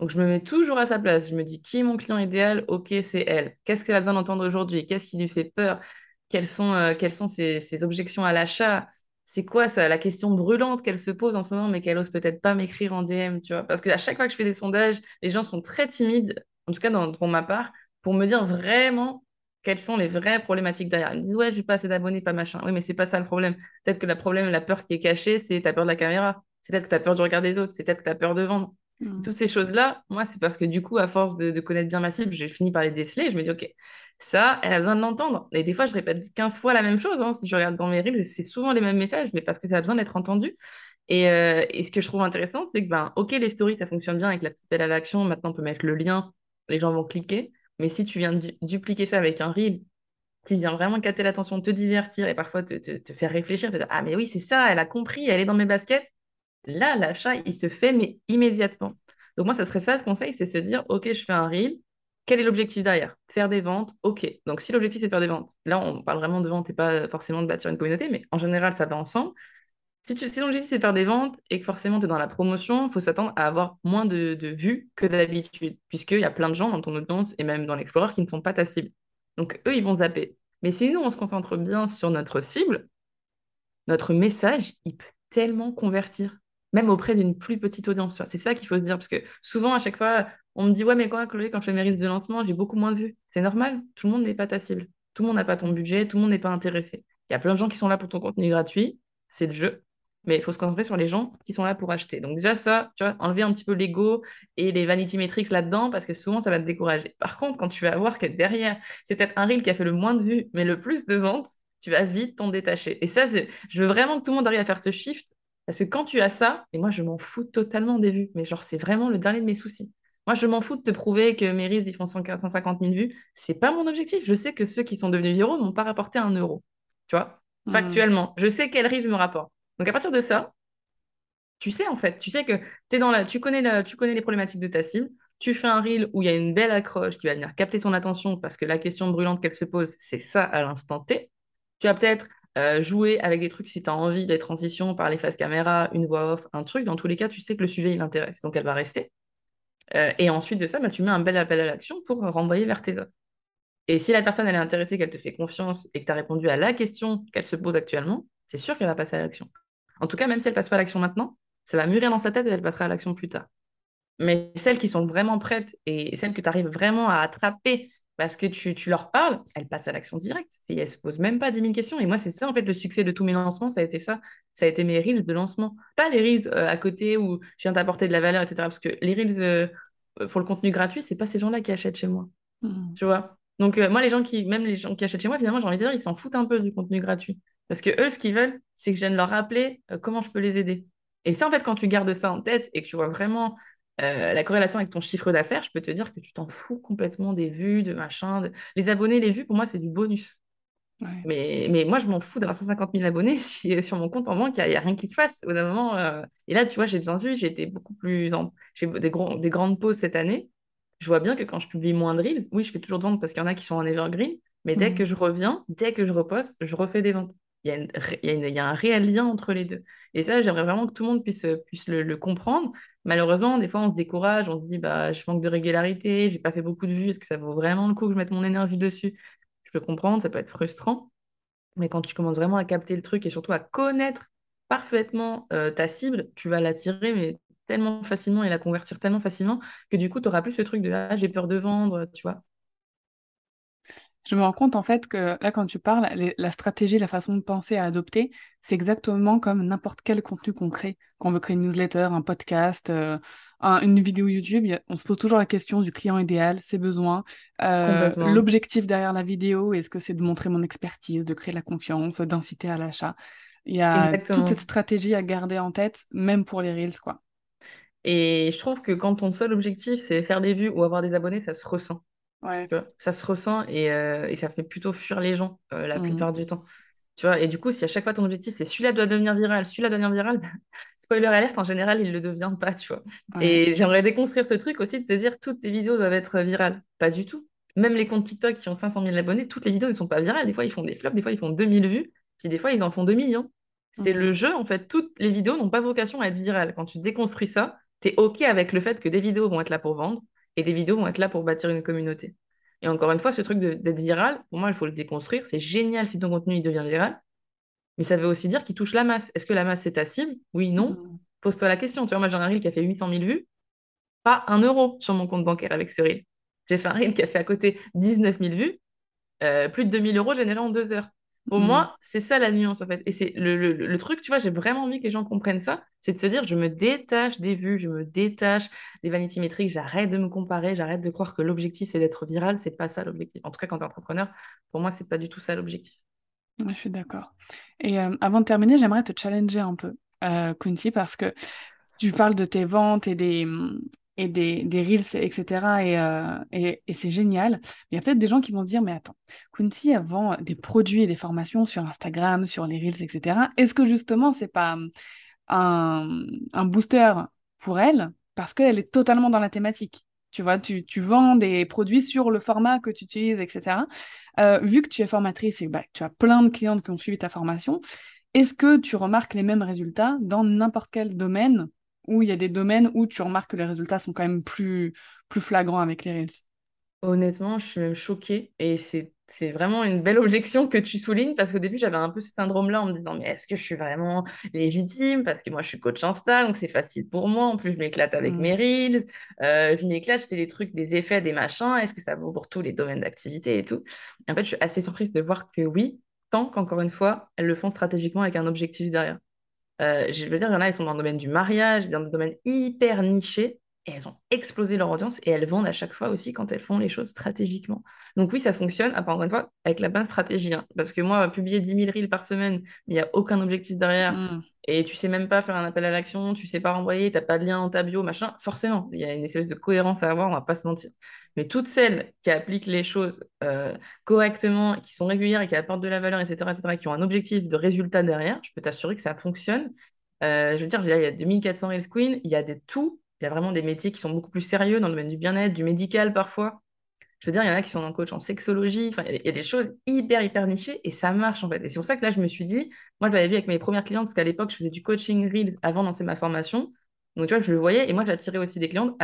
S2: Donc, je me mets toujours à sa place. Je me dis, qui est mon client idéal? Ok, c'est elle. Qu'est-ce qu'elle a besoin d'entendre aujourd'hui? Qu'est-ce qui lui fait peur? Quelles sont, euh, quelles sont ses, ses objections à l'achat? C'est quoi ça, la question brûlante qu'elle se pose en ce moment, mais qu'elle ose peut-être pas m'écrire en DM, tu vois? Parce qu'à chaque fois que je fais des sondages, les gens sont très timides, en tout cas dans, pour ma part, pour me dire vraiment quelles sont les vraies problématiques derrière. Ils me disent, ouais, j'ai pas assez d'abonnés, pas machin. Oui, mais c'est pas ça le problème. Peut-être que le problème, la peur qui est cachée, c'est t'as peur de la caméra. C'est peut-être que t'as peur du regard des autres. C'est peut-être que t'as peur de vendre.
S1: hmm,
S2: Toutes ces choses-là, moi, c'est parce que du coup, à force de, de connaître bien ma cible, j'ai fini par les déceler. Je me dis, OK, ça, elle a besoin de l'entendre. Et des fois, je répète 15 fois la même chose. hein. Si je regarde dans mes reels, c'est souvent les mêmes messages, mais parce que ça a besoin d'être entendu. Et, euh, et ce que je trouve intéressant, c'est que, ben, OK, les stories, ça fonctionne bien avec la petite appel à l'action. Maintenant, on peut mettre le lien, les gens vont cliquer. Mais si tu viens du- dupliquer ça avec un reel qui vient vraiment capter l'attention, te divertir et parfois te, te, faire réfléchir, te dire, ah, mais oui, c'est ça, elle a compris, elle est dans mes baskets. Là, l'achat, il se fait, mais immédiatement. Donc moi, ça serait ça, ce conseil, c'est se dire, OK, je fais un reel. Quel est l'objectif derrière? Faire des ventes, OK. Donc si l'objectif est de faire des ventes, là, on parle vraiment de vente et pas forcément de bâtir une communauté, mais en général, ça va ensemble. Si, si l'objectif c'est de faire des ventes et que forcément tu es dans la promotion, il faut s'attendre à avoir moins de, vues que d'habitude, puisqu'il y a plein de gens dans ton audience et même dans l'Explorer qui ne sont pas ta cible. Donc eux, ils vont zapper. Mais si nous, on se concentre bien sur notre cible, notre message, il peut tellement convertir, même auprès d'une plus petite audience. C'est ça qu'il faut se dire, parce que souvent, à chaque fois, on me dit, ouais, mais quoi, Chloé, quand je fais mes de lancement, j'ai beaucoup moins de vues. C'est normal, tout le monde n'est pas ta cible. Tout le monde n'a pas ton budget, tout le monde n'est pas intéressé. Il y a plein de gens qui sont là pour ton contenu gratuit, c'est le jeu, mais il faut se concentrer sur les gens qui sont là pour acheter. Donc déjà ça, tu vois, enlever un petit peu l'ego et les vanity metrics là-dedans, parce que souvent ça va te décourager. Par contre, quand tu vas voir que derrière, c'est peut-être un reel qui a fait le moins de vues, mais le plus de ventes, tu vas vite t'en détacher. Et ça, je veux vraiment que tout le monde arrive à faire ce shift, parce que quand tu as ça, et moi je m'en fous totalement des vues, mais genre c'est vraiment le dernier de mes soucis. Moi, je m'en fous de te prouver que mes reels, ils font 150 000 vues. C'est pas mon objectif. Je sais que ceux qui sont devenus viraux n'ont pas rapporté un euro. Tu vois? Hmm. Factuellement. Je sais quel reels me rapporte. Donc, à partir de ça, tu sais, en fait, tu sais que es dans la... tu, connais la... tu connais les problématiques de ta cible. Tu fais un reel où il y a une belle accroche qui va venir capter ton attention parce que la question brûlante qu'elle se pose, c'est ça à l'instant T. Tu vas peut-être euh, jouer avec des trucs si tu as envie, des transitions par les faces caméra, une voix off, un truc. Dans tous les cas, tu sais que le sujet, il intéresse. Donc, elle va rester. Euh, et ensuite de ça, bah, tu mets un bel appel à l'action pour renvoyer vers tes offres. Et si la personne elle est intéressée, qu'elle te fait confiance et que tu as répondu à la question qu'elle se pose actuellement, c'est sûr qu'elle va passer à l'action. En tout cas, même si elle passe pas à l'action maintenant, ça va mûrir dans sa tête et elle passera à l'action plus tard. Mais celles qui sont vraiment prêtes et celles que tu arrives vraiment à attraper parce que tu, tu leur parles, elles passent à l'action directe. Elles ne se posent même pas 10 000 questions. Et moi, c'est ça, en fait, le succès de tous mes lancements, ça a été ça. Ça a été mes reels de lancement. Pas les reels euh, à côté où je viens t'apporter de la valeur, etc. Parce que les reels euh, pour le contenu gratuit, c'est pas ces gens-là qui achètent chez moi. Hmm. Tu vois? Donc, euh, moi, les gens qui, même les gens qui achètent chez moi, finalement, j'ai envie de dire, ils s'en foutent un peu du contenu gratuit. Parce que eux, ce qu'ils veulent, c'est que je vienne leur rappeler comment je peux les aider. Et ça, en fait, quand tu gardes ça en tête et que tu vois vraiment euh, la corrélation avec ton chiffre d'affaires, je peux te dire que tu t'en fous complètement des vues, de machin. Les abonnés, les vues, pour moi, c'est du bonus. Mais, mais moi, je m'en fous d'avoir 150 000 abonnés si euh, sur mon compte en banque, il n'y a, rien qui se passe. Au moment, euh, Et là, tu vois, j'ai bien vu, j'ai été beaucoup plus. En... J'ai des, des grandes pauses cette année. Je vois bien que quand je publie moins de reels, oui, je fais toujours de ventes parce qu'il y en a qui sont en evergreen, mais dès mmh. que je reviens, dès que je reposte, je refais des ventes. Il y, a un réel lien entre les deux. Et ça, j'aimerais vraiment que tout le monde puisse, puisse le, comprendre. Malheureusement, des fois, on se décourage, on se dit, bah, je manque de régularité, j'ai pas fait beaucoup de vues, est-ce que ça vaut vraiment le coup que je mette mon énergie dessus? Je peux comprendre, ça peut être frustrant. Mais quand tu commences vraiment à capter le truc et surtout à connaître parfaitement euh, ta cible, tu vas l'attirer mais tellement facilement et la convertir tellement facilement que du coup, tu n'auras plus ce truc de ah, j'ai peur de vendre, tu vois?
S1: Je me rends compte en fait que là, quand tu parles, la stratégie, la façon de penser à adopter, c'est exactement comme n'importe quel contenu qu'on crée. Quand on veut créer une newsletter, un podcast, euh, une vidéo YouTube, on se pose toujours la question du client idéal, ses besoins, euh, l'objectif derrière la vidéo, est-ce que c'est de montrer mon expertise, de créer la confiance, d'inciter à l'achat? Il y a toute cette stratégie à garder en tête, même pour les Reels, quoi.
S2: Et je trouve que quand ton seul objectif, c'est faire des vues ou avoir des abonnés, ça se ressent.
S1: Ouais.
S2: Ça se ressent et, euh, et, ça fait plutôt fuir les gens euh, la mmh. plupart du temps. Tu vois, et du coup, si à chaque fois ton objectif c'est celui-là doit devenir viral, celui-là doit devenir viral, spoiler alerte, en général, il ne le devient pas, tu vois. Et j'aimerais déconstruire ce truc aussi de se dire toutes tes vidéos doivent être virales. Pas du tout. Même les comptes TikTok qui ont 500 000 abonnés, toutes les vidéos ne sont pas virales. Des fois, ils font des flops, des fois, ils font 2000 vues, puis des fois, ils en font 2 millions. C'est mmh. le jeu, en fait. Toutes les vidéos n'ont pas vocation à être virales. Quand tu déconstruis ça, tu es OK avec le fait que des vidéos vont être là pour vendre et des vidéos vont être là pour bâtir une communauté. Et encore une fois, ce truc d'être viral, pour moi, il faut le déconstruire. C'est génial si ton contenu il devient viral, mais ça veut aussi dire qu'il touche la masse. Est-ce que la masse, c'est ta cible? Oui, non mm. Pose-toi la question. Tu vois, moi, j'ai un reel qui a fait 800 000 vues, pas un euro sur mon compte bancaire avec ce reel. J'ai fait un reel qui a fait à côté 19 000 vues, euh, plus de 2000 euros générés en deux heures. Pour mm. moi, c'est ça la nuance en fait. Et c'est le, truc, tu vois, j'ai vraiment envie que les gens comprennent ça, c'est de se dire, je me détache des vues, je me détache des vanity metrics, j'arrête de me comparer, j'arrête de croire que l'objectif c'est d'être viral, c'est pas ça l'objectif. En tout cas, quand tu es entrepreneur, pour moi, c'est pas du tout ça l'objectif.
S1: je suis d'accord. Et euh, avant de terminer, j'aimerais te challenger un peu, euh, Quincy, parce que tu parles de tes ventes et des, et des, des reels, etc. Euh, et, et, c'est génial. Il y a peut-être des gens qui vont se dire, mais attends, Quincy vend des produits et des formations sur Instagram, sur les reels, etc. Est-ce que justement, c'est pas hum, un, un booster pour elle parce qu'elle est totalement dans la thématique? Tu vois, tu, tu, vends des produits sur le format que tu utilises, etc. Euh, vu que tu es formatrice et bah, tu as plein de clientes qui ont suivi ta formation, est-ce que tu remarques les mêmes résultats dans n'importe quel domaine ou il y a des domaines où tu remarques que les résultats sont quand même plus, plus flagrants avec les Reels
S2: Honnêtement, je suis même choquée et c'est c'est vraiment une belle objection que tu soulignes parce qu'au début, j'avais un peu ce syndrome-là en me disant, mais est-ce que je suis vraiment légitime? Parce que moi, je suis coach Insta, donc c'est facile pour moi. En plus, je m'éclate avec mmh. mes reels, euh, je m'éclate, je fais des trucs, des effets, des machins. Est-ce que ça vaut pour tous les domaines d'activité et tout? En fait, je suis assez surprise de voir que oui, tant qu'encore une fois, elles le font stratégiquement avec un objectif derrière. Euh, je veux dire, il y en a, elles sont dans le domaine du mariage, dans le domaine hyper niché, et elles ont explosé leur audience et elles vendent à chaque fois aussi quand elles font les choses stratégiquement. Donc oui, ça fonctionne, encore une fois, avec la bonne stratégie. Hein. parce que moi, publier 10 000 reels par semaine, mais il n'y a aucun objectif derrière, mm. Et tu sais même pas faire un appel à l'action, tu sais pas renvoyer, tu n'as pas de lien dans ta bio, machin, forcément, il y a une espèce de cohérence à avoir, on va pas se mentir. Mais toutes celles qui appliquent les choses euh, correctement, qui sont régulières et qui apportent de la valeur, etc., etc., qui ont un objectif de résultat derrière, je peux t'assurer que ça fonctionne. Euh, je veux dire, là, il y a 2400 Reels Queen, il y a de tout il y a vraiment des métiers qui sont beaucoup plus sérieux dans le domaine du bien-être, du médical parfois. Je veux dire, il y en a qui sont en coach en sexologie. Il y a des choses hyper, hyper nichées et ça marche en fait. Et c'est pour ça que là, je me suis dit, moi, je l'avais vu avec mes premières clientes parce qu'à l'époque, je faisais du coaching Reels avant d'entrer ma formation. Donc, tu vois, je le voyais et moi, j'attirais aussi des clientes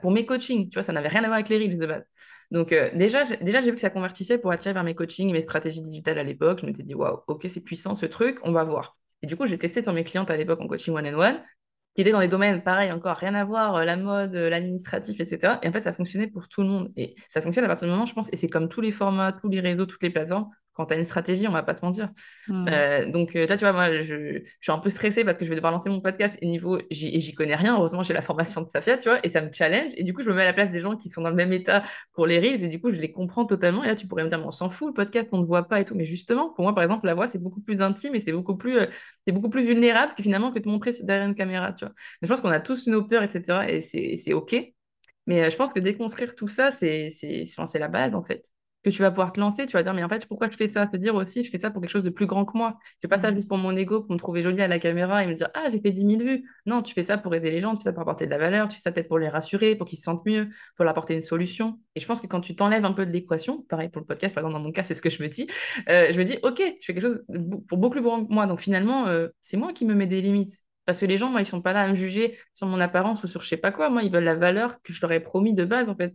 S2: pour mes coachings. Tu vois, ça n'avait rien à voir avec les Reels de base. Donc, euh, déjà, déjà j'ai vu que ça convertissait pour attirer vers mes coachings et mes stratégies digitales à l'époque. Je m'étais dit, waouh, ok, c'est puissant ce truc, on va voir. Et du coup, j'ai testé sur mes clientes à l'époque en coaching one-on-one qui étaient dans des domaines, pareil, encore rien à voir, euh, la mode, euh, l'administratif, etc. Et en fait, ça fonctionnait pour tout le monde. Et ça fonctionne à partir du moment, je pense, et c'est comme tous les formats, tous les réseaux, toutes les plateformes, quand tu as une stratégie, on va pas te mentir. Hmm. Euh, donc euh, là, tu vois, moi, je, suis un peu stressée parce que je vais devoir lancer mon podcast et niveau, j'y connais rien. Heureusement, j'ai la formation de Safia, tu vois, et ça me challenge. Et du coup, je me mets à la place des gens qui sont dans le même état pour les reels et du coup, je les comprends totalement. Et là, tu pourrais me dire, on s'en fout, le podcast, on ne voit pas et tout. Mais justement, pour moi, par exemple, la voix, c'est beaucoup plus intime et c'est beaucoup plus, euh, c'est beaucoup plus vulnérable que finalement que de montrer derrière une caméra, tu vois. Mais je pense qu'on a tous nos peurs, etc. Et c'est OK. Mais je pense que déconstruire tout ça, c'est la base, en fait que tu vas pouvoir te lancer, tu vas dire, mais en fait, pourquoi je fais ça? Te dire aussi, je fais ça pour quelque chose de plus grand que moi. C'est pas ça mmh. juste pour mon ego, pour me trouver jolie à la caméra et me dire, ah, j'ai fait 10 000 vues. Non, tu fais ça pour aider les gens, tu fais ça pour apporter de la valeur, tu fais ça peut-être pour les rassurer, pour qu'ils se sentent mieux, pour leur apporter une solution. Et je pense que quand tu t'enlèves un peu de l'équation, pareil pour le podcast, par exemple, dans mon cas, c'est ce que je me dis, euh, je me dis, OK, je fais quelque chose pour beaucoup plus grand que moi. Donc finalement, euh, c'est moi qui me mets des limites. Parce que les gens, moi, ils sont pas là à me juger sur mon apparence ou sur je sais pas quoi. Moi, ils veulent la valeur que je leur ai promis de base, en fait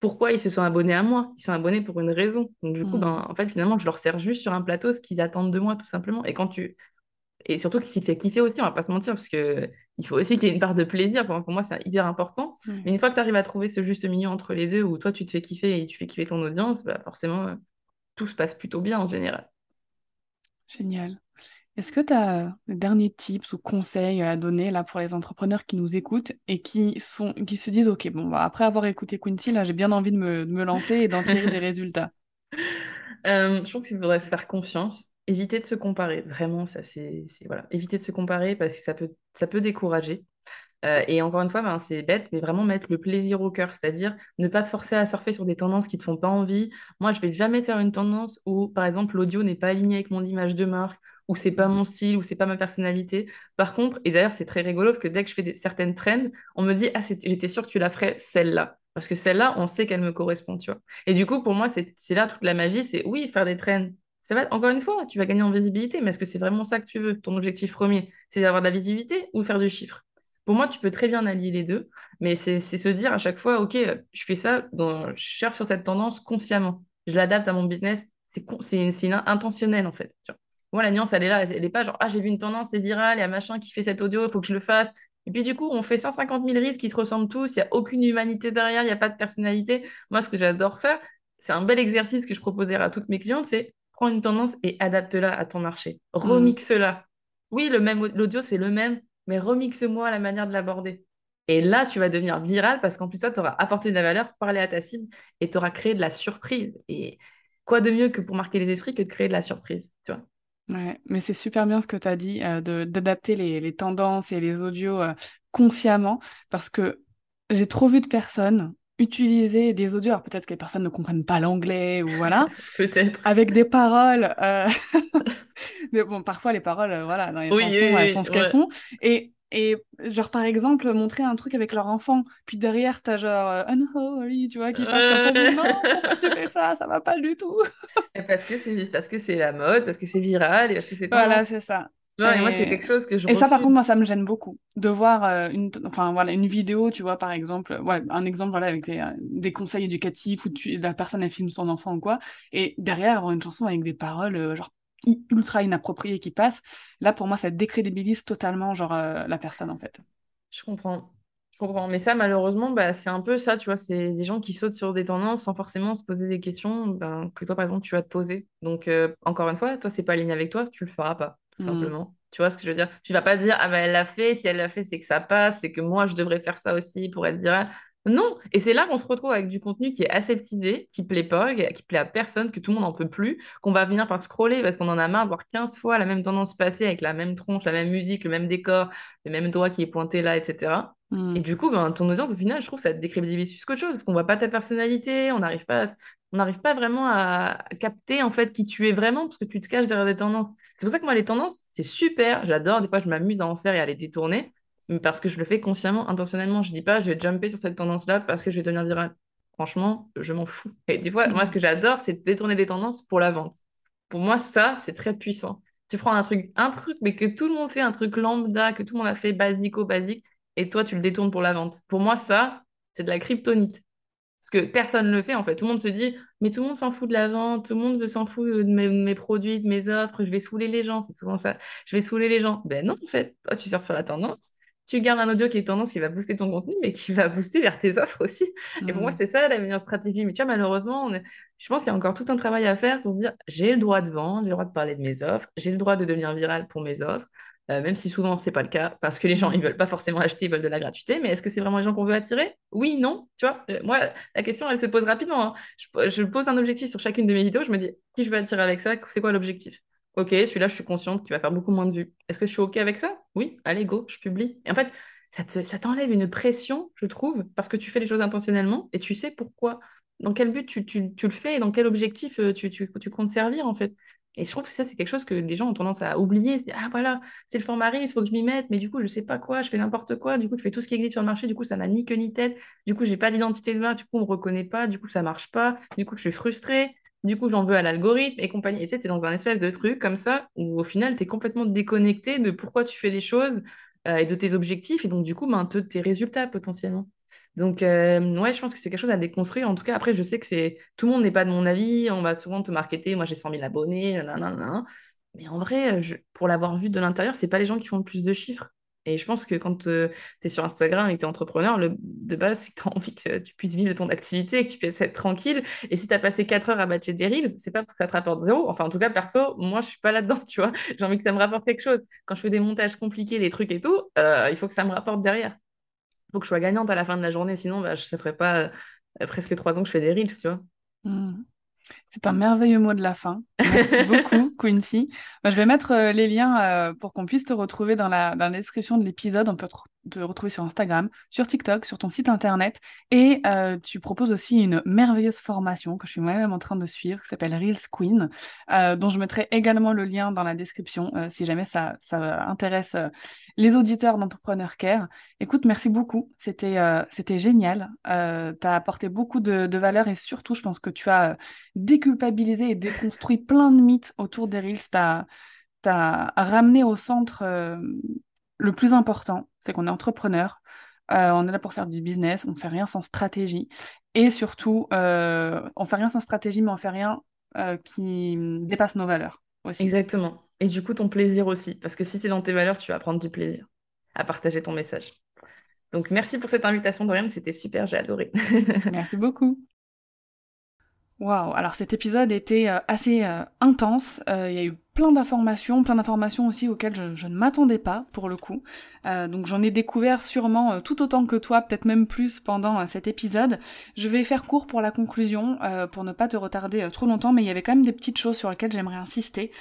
S2: pourquoi ils se sont abonnés à moi? Ils sont abonnés pour une raison. Donc, du coup, ben, mm. en fait, finalement, je leur sers juste sur un plateau ce qu'ils attendent de moi, tout simplement. Et quand tu. Et surtout que s'il fait kiffer aussi, on va pas se mentir, parce que il faut aussi qu'il y ait une part de plaisir. Pour, moi, c'est hyper important. Mais une fois que tu arrives à trouver ce juste milieu entre les deux, où toi, tu te fais kiffer et tu fais kiffer ton audience, bah, forcément, tout se passe plutôt bien en général.
S1: Génial. Est-ce que tu as des derniers tips ou conseils à donner là pour les entrepreneurs qui nous écoutent et qui, sont, qui se disent Ok, bon, bah, après avoir écouté Quincy, là, j'ai bien envie de me, lancer et d'en tirer des résultats?
S2: Euh, Je pense qu'il faudrait se faire confiance, éviter de se comparer. Vraiment, ça, c'est. Voilà. Éviter de se comparer parce que ça peut, ça peut décourager. Euh, et encore une fois, ben, c'est bête, mais vraiment mettre le plaisir au cœur, c'est-à-dire ne pas te forcer à surfer sur des tendances qui ne te font pas envie. Moi, je vais jamais faire une tendance où, par exemple, l'audio n'est pas aligné avec mon image de marque, ou c'est pas mon style, ou c'est pas ma personnalité. Par contre, et d'ailleurs, c'est très rigolo parce que dès que je fais certaines trends, on me dit Ah, j'étais sûre que tu la ferais celle-là. Parce que celle-là, on sait qu'elle me correspond, tu vois. Et du coup, pour moi, c'est là toute la magie c'est oui, faire des trends. Ça va, encore une fois, tu vas gagner en visibilité, mais est-ce que c'est vraiment ça que tu veux Ton objectif premier, c'est d'avoir de la visibilité ou faire du chiffre? Pour moi, tu peux très bien allier les deux, mais c'est se dire à chaque fois, OK, je fais ça, je cherche sur cette tendance consciemment. Je l'adapte à mon business. C'est intentionnel, en fait. Moi, la nuance, elle est là. Elle n'est pas genre, ah, j'ai vu une tendance, c'est viral, il y a machin qui fait cet audio, il faut que je le fasse. Et puis, du coup, on fait 150 000 risques qui te ressemblent tous, il n'y a aucune humanité derrière, il n'y a pas de personnalité. Moi, ce que j'adore faire, c'est un bel exercice que je proposerai à toutes mes clientes, c'est prendre une tendance et adapte-la à ton marché. Mmh. Remixe-la. Oui, le même l'audio, c'est le même, mais remixe-moi la manière de l'aborder. Et là, tu vas devenir viral parce qu'en plus, ça, tu auras apporté de la valeur, parlé à ta cible et tu auras créé de la surprise. Et quoi de mieux que pour marquer les esprits que de créer de la surprise, tu vois?
S1: Ouais, mais c'est super bien ce que tu as dit, euh, de d'adapter les, les, tendances et les audios euh, consciemment, parce que j'ai trop vu de personnes utiliser des audios, alors peut-être que les personnes ne comprennent pas l'anglais ou voilà,
S2: peut-être,
S1: avec des paroles, euh... mais bon, parfois les paroles, euh, voilà, dans les chansons, elles sont ce qu'elles sont, et et genre par exemple montrer un truc avec leur enfant puis derrière t'as genre euh, unholy tu vois qui passe comme ça je dis non pourquoi tu fais ça? Ça va pas du tout.
S2: Parce que c'est parce que c'est la mode parce que c'est viral et parce que c'est
S1: voilà c'est ça.
S2: Et... moi c'est quelque chose que je
S1: et ça par contre moi ça me gêne beaucoup de voir euh, une enfin voilà une vidéo tu vois par exemple ouais un exemple voilà avec des, euh, des conseils éducatifs où tu... la personne elle filme son enfant ou quoi et derrière avoir une chanson avec des paroles genre ultra inapproprié qui passe, là pour moi ça décrédibilise totalement genre euh, la personne en fait.
S2: Je comprends. Je comprends. Mais ça, malheureusement, bah, c'est un peu ça, tu vois. C'est des gens qui sautent sur des tendances sans forcément se poser des questions ben, que toi, par exemple, tu vas te poser. Donc, euh, encore une fois, toi, c'est pas aligné avec toi, tu le feras pas, tout
S1: Mm.
S2: simplement. Tu vois ce que je veux dire? Tu vas pas te dire, ah ben elle l'a fait, si elle l'a fait, c'est que ça passe, c'est que moi, je devrais faire ça aussi pour être virale. Non! Et c'est là qu'on se retrouve avec du contenu qui est aseptisé, qui plaît pas, qui plaît à personne, que tout le monde n'en peut plus, qu'on va venir par scroller parce qu'on en a marre de voir 15 fois la même tendance passer avec la même tronche, la même musique, le même décor, le même doigt qui est pointé là, etc.
S1: Mm.
S2: Et du coup, ben, ton audience, au final, je trouve que ça te décrédibilise plus qu'autre chose, parce qu'on voit pas ta personnalité, on n'arrive pas, à... on n'arrive pas vraiment à capter en fait qui tu es vraiment, parce que tu te caches derrière des tendances. C'est pour ça que moi, les tendances, c'est super, j'adore, des fois, je m'amuse à en faire et à les détourner, parce que je le fais consciemment, intentionnellement. Je dis pas, je vais jumper sur cette tendance-là parce que je vais devenir virale. Franchement, je m'en fous. Et des fois, moi, ce que j'adore, c'est détourner des tendances pour la vente. Pour moi, ça, c'est très puissant. Tu prends un truc, un truc, mais que tout le monde fait, un truc lambda, que tout le monde a fait basico-basique, et toi, tu le détournes pour la vente. Pour moi, ça, c'est de la kryptonite. Parce que personne ne le fait, en fait. Tout le monde se dit, mais tout le monde s'en fout de la vente, tout le monde s'en fout de mes, produits, de mes offres, je vais saouler les gens. Souvent ça. Je vais saouler les gens. Ben non, en fait. Toi, tu surfes sur la tendance. Tu gardes un audio qui est tendance, qui va booster ton contenu, mais qui va booster vers tes offres aussi. Et pour moi, c'est ça la meilleure stratégie. Mais tu vois, malheureusement, on est... je pense qu'il y a encore tout un travail à faire pour dire, j'ai le droit de vendre, j'ai le droit de parler de mes offres, j'ai le droit de devenir viral pour mes offres. Euh, même si souvent c'est pas le cas, parce que les gens ils veulent pas forcément acheter, ils veulent de la gratuité, mais est-ce que c'est vraiment les gens qu'on veut attirer? Oui, non, tu vois. Euh, moi, la question elle se pose rapidement. Hein. Je, je, pose un objectif sur chacune de mes vidéos, je me dis qui je veux attirer avec ça, c'est quoi l'objectif? Ok, celui-là je suis consciente qu'il va faire beaucoup moins de vues. Est-ce que je suis ok avec ça? Oui, allez go, je publie. Et en fait, ça, te, ça t'enlève une pression, je trouve, parce que tu fais les choses intentionnellement et tu sais pourquoi, dans quel but tu, le fais et dans quel objectif euh, tu, comptes servir en fait. Et je trouve que ça, c'est quelque chose que les gens ont tendance à oublier. Ah voilà, c'est le format Reels, il faut que je m'y mette, mais du coup, je sais pas quoi, je fais n'importe quoi, du coup, je fais tout ce qui existe sur le marché, du coup, ça n'a ni queue ni tête, du coup, j'ai pas d'identité de marque, du coup, on me reconnaît pas, du coup, ça marche pas, du coup, je suis frustrée, du coup, j'en veux à l'algorithme et compagnie. Et tu sais, t'es dans un espèce de truc comme ça où au final, tu es complètement déconnecté de pourquoi tu fais les choses euh, et de tes objectifs et donc, du coup, ben, de tes résultats potentiellement. Donc, euh, ouais, je pense que c'est quelque chose à déconstruire. En tout cas, après, je sais que c'est tout le monde n'est pas de mon avis. On va souvent te marketer. Moi, j'ai 100 000 abonnés. Mais en vrai, pour l'avoir vu de l'intérieur, c'est pas les gens qui font le plus de chiffres. Et je pense que quand euh, tu es sur Instagram et que tu es entrepreneur, le, de base, c'est que tu as envie que tu puisses vivre de ton activité que tu puisses être tranquille. Et si tu as passé 4 heures à batcher des reels, c'est pas pour que ça te rapporte zéro. Enfin, en tout cas, perso, moi, je suis pas là-dedans, tu vois. J'ai envie que ça me rapporte quelque chose. Quand je fais des montages compliqués, des trucs et tout, euh, il faut que ça me rapporte derrière faut que je sois gagnante à la fin de la journée, sinon bah, je ne ferai pas euh, presque trois ans que je fais des reels, tu vois.
S1: Mmh. C'est un merveilleux mot de la fin. Merci beaucoup, Quincy. Je vais mettre euh, les liens euh, pour qu'on puisse te retrouver dans la, dans la description de l'épisode. On peut te, retrouver sur Instagram, sur TikTok, sur ton site internet. Et euh, tu proposes aussi une merveilleuse formation que je suis moi-même en train de suivre, qui s'appelle Reels Queen, euh, dont je mettrai également le lien dans la description euh, si jamais ça, ça intéresse les auditeurs d'Entrepreneur Care. Écoute, merci beaucoup. C'était génial. tu as apporté beaucoup de, de valeur et surtout, je pense que tu as déculpabilisé et déconstruit plein de mythes autour des Reels. Tu as, ramené au centre le plus important, c'est qu'on est entrepreneur, euh, on est là pour faire du business, on ne fait rien sans stratégie. Et surtout, euh, on ne fait rien sans stratégie, mais on ne fait rien qui dépasse nos valeurs aussi.
S2: Exactement. Et du coup, ton plaisir aussi. Parce que si c'est dans tes valeurs, tu vas prendre du plaisir à partager ton message. Donc, merci pour cette invitation, Dorian. C'était super, j'ai adoré.
S1: merci beaucoup. Waouh, alors cet épisode était euh, assez euh, intense, euh, il y a eu plein d'informations, plein d'informations aussi auxquelles je, ne m'attendais pas pour le coup. Euh, donc j'en ai découvert sûrement euh, tout autant que toi, peut-être même plus pendant euh, cet épisode. Je vais faire court pour la conclusion, pour ne pas te retarder trop longtemps, mais il y avait quand même des petites choses sur lesquelles j'aimerais insister.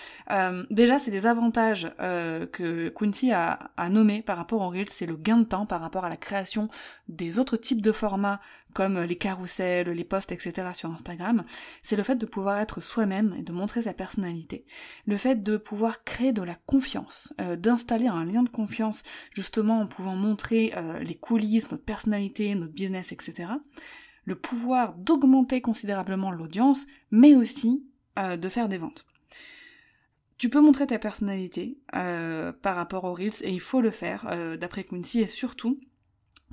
S1: déjà, c'est des avantages que Quincy a, a nommé par rapport au Reels, c'est le gain de temps par rapport à la création des autres types de formats comme les carousels, les posts, etc. sur Instagram. C'est le fait de pouvoir être soi-même et de montrer sa personnalité. Le fait de pouvoir créer de la confiance, euh, d'installer un lien de confiance justement en pouvant montrer euh, les coulisses, notre personnalité, notre business, etc. Le pouvoir d'augmenter considérablement l'audience, mais aussi euh, de faire des ventes. Tu peux montrer ta personnalité par rapport aux Reels et il faut le faire d'après Quincy et surtout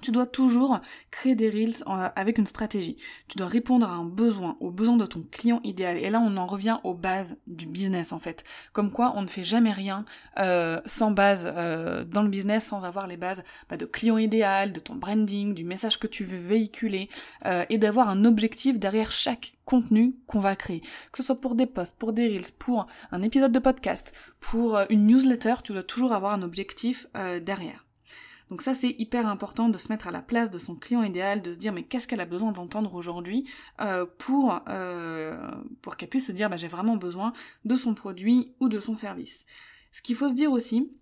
S1: tu dois toujours créer des reels avec une stratégie. Tu dois répondre à un besoin, au besoin de ton client idéal. Et là, on en revient aux bases du business en fait. Comme quoi, on ne fait jamais rien euh, sans base euh, dans le business, sans avoir les bases bah, de client idéal, de ton branding, du message que tu veux véhiculer, euh, et d'avoir un objectif derrière chaque contenu qu'on va créer. Que ce soit pour des posts, pour des reels, pour un épisode de podcast, pour une newsletter, tu dois toujours avoir un objectif derrière. Donc ça c'est hyper important de se mettre à la place de son client idéal, de se dire mais qu'est-ce qu'elle a besoin d'entendre aujourd'hui euh, pour, euh, pour qu'elle puisse se dire bah, j'ai vraiment besoin de son produit ou de son service. Ce qu'il faut se dire aussi,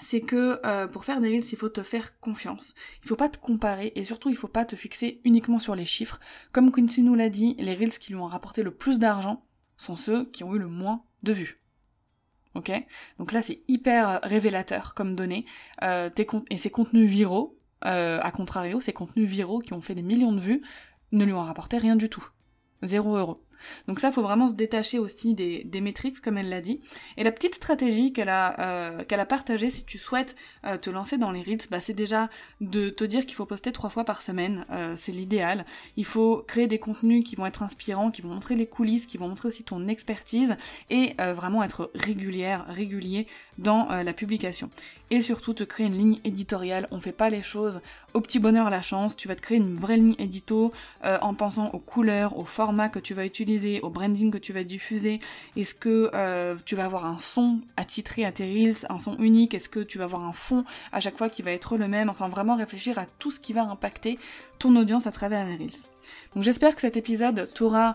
S1: c'est que euh, pour faire des reels, il faut te faire confiance. Il faut pas te comparer et surtout il faut pas te fixer uniquement sur les chiffres. Comme Quincy nous l'a dit, les reels qui lui ont rapporté le plus d'argent sont ceux qui ont eu le moins de vues. Ok? Donc là, c'est hyper euh, révélateur comme données. Euh, et ces contenus viraux, euh, à contrario, ces contenus viraux qui ont fait des millions de vues, ne lui ont rapporté rien du tout. Zéro euro. Donc ça, faut vraiment se détacher aussi des, des métriques, comme elle l'a dit. Et la petite stratégie qu'elle a, euh, partagée, si tu souhaites euh, te lancer dans les reels, bah, c'est déjà de te dire qu'il faut poster trois fois par semaine, euh, c'est l'idéal. Il faut créer des contenus qui vont être inspirants, qui vont montrer les coulisses, qui vont montrer aussi ton expertise, et vraiment être régulière, régulier dans la publication. Et surtout te créer une ligne éditoriale. On fait pas les choses au petit bonheur la chance. Tu vas te créer une vraie ligne édito en pensant aux couleurs, au format que tu vas utiliser au branding que tu vas diffuser Est-ce que euh, tu vas avoir un son attitré à tes reels, un son unique? Est-ce que tu vas avoir un fond à chaque fois qui va être le même? Enfin vraiment réfléchir à tout ce qui va impacter ton audience à travers les reels. Donc j'espère que cet épisode t'aura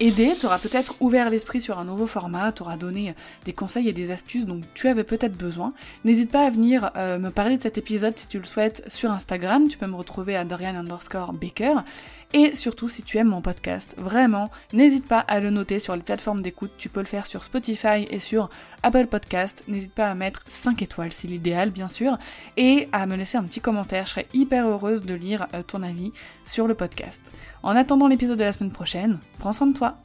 S1: aidé, t'aura peut-être ouvert l'esprit sur un nouveau format, t'aura donné des conseils et des astuces dont tu avais peut-être besoin. N'hésite pas à venir euh, me parler de cet épisode si tu le souhaites sur Instagram, tu peux me retrouver à Dorian underscore Baker. Et surtout, si tu aimes mon podcast, vraiment, n'hésite pas à le noter sur les plateformes d'écoute. Tu peux le faire sur Spotify et sur Apple Podcast. N'hésite pas à mettre 5 étoiles, c'est l'idéal, bien sûr. Et à me laisser un petit commentaire. Je serais hyper heureuse de lire euh, ton avis sur le podcast. En attendant l'épisode de la semaine prochaine, prends soin de toi.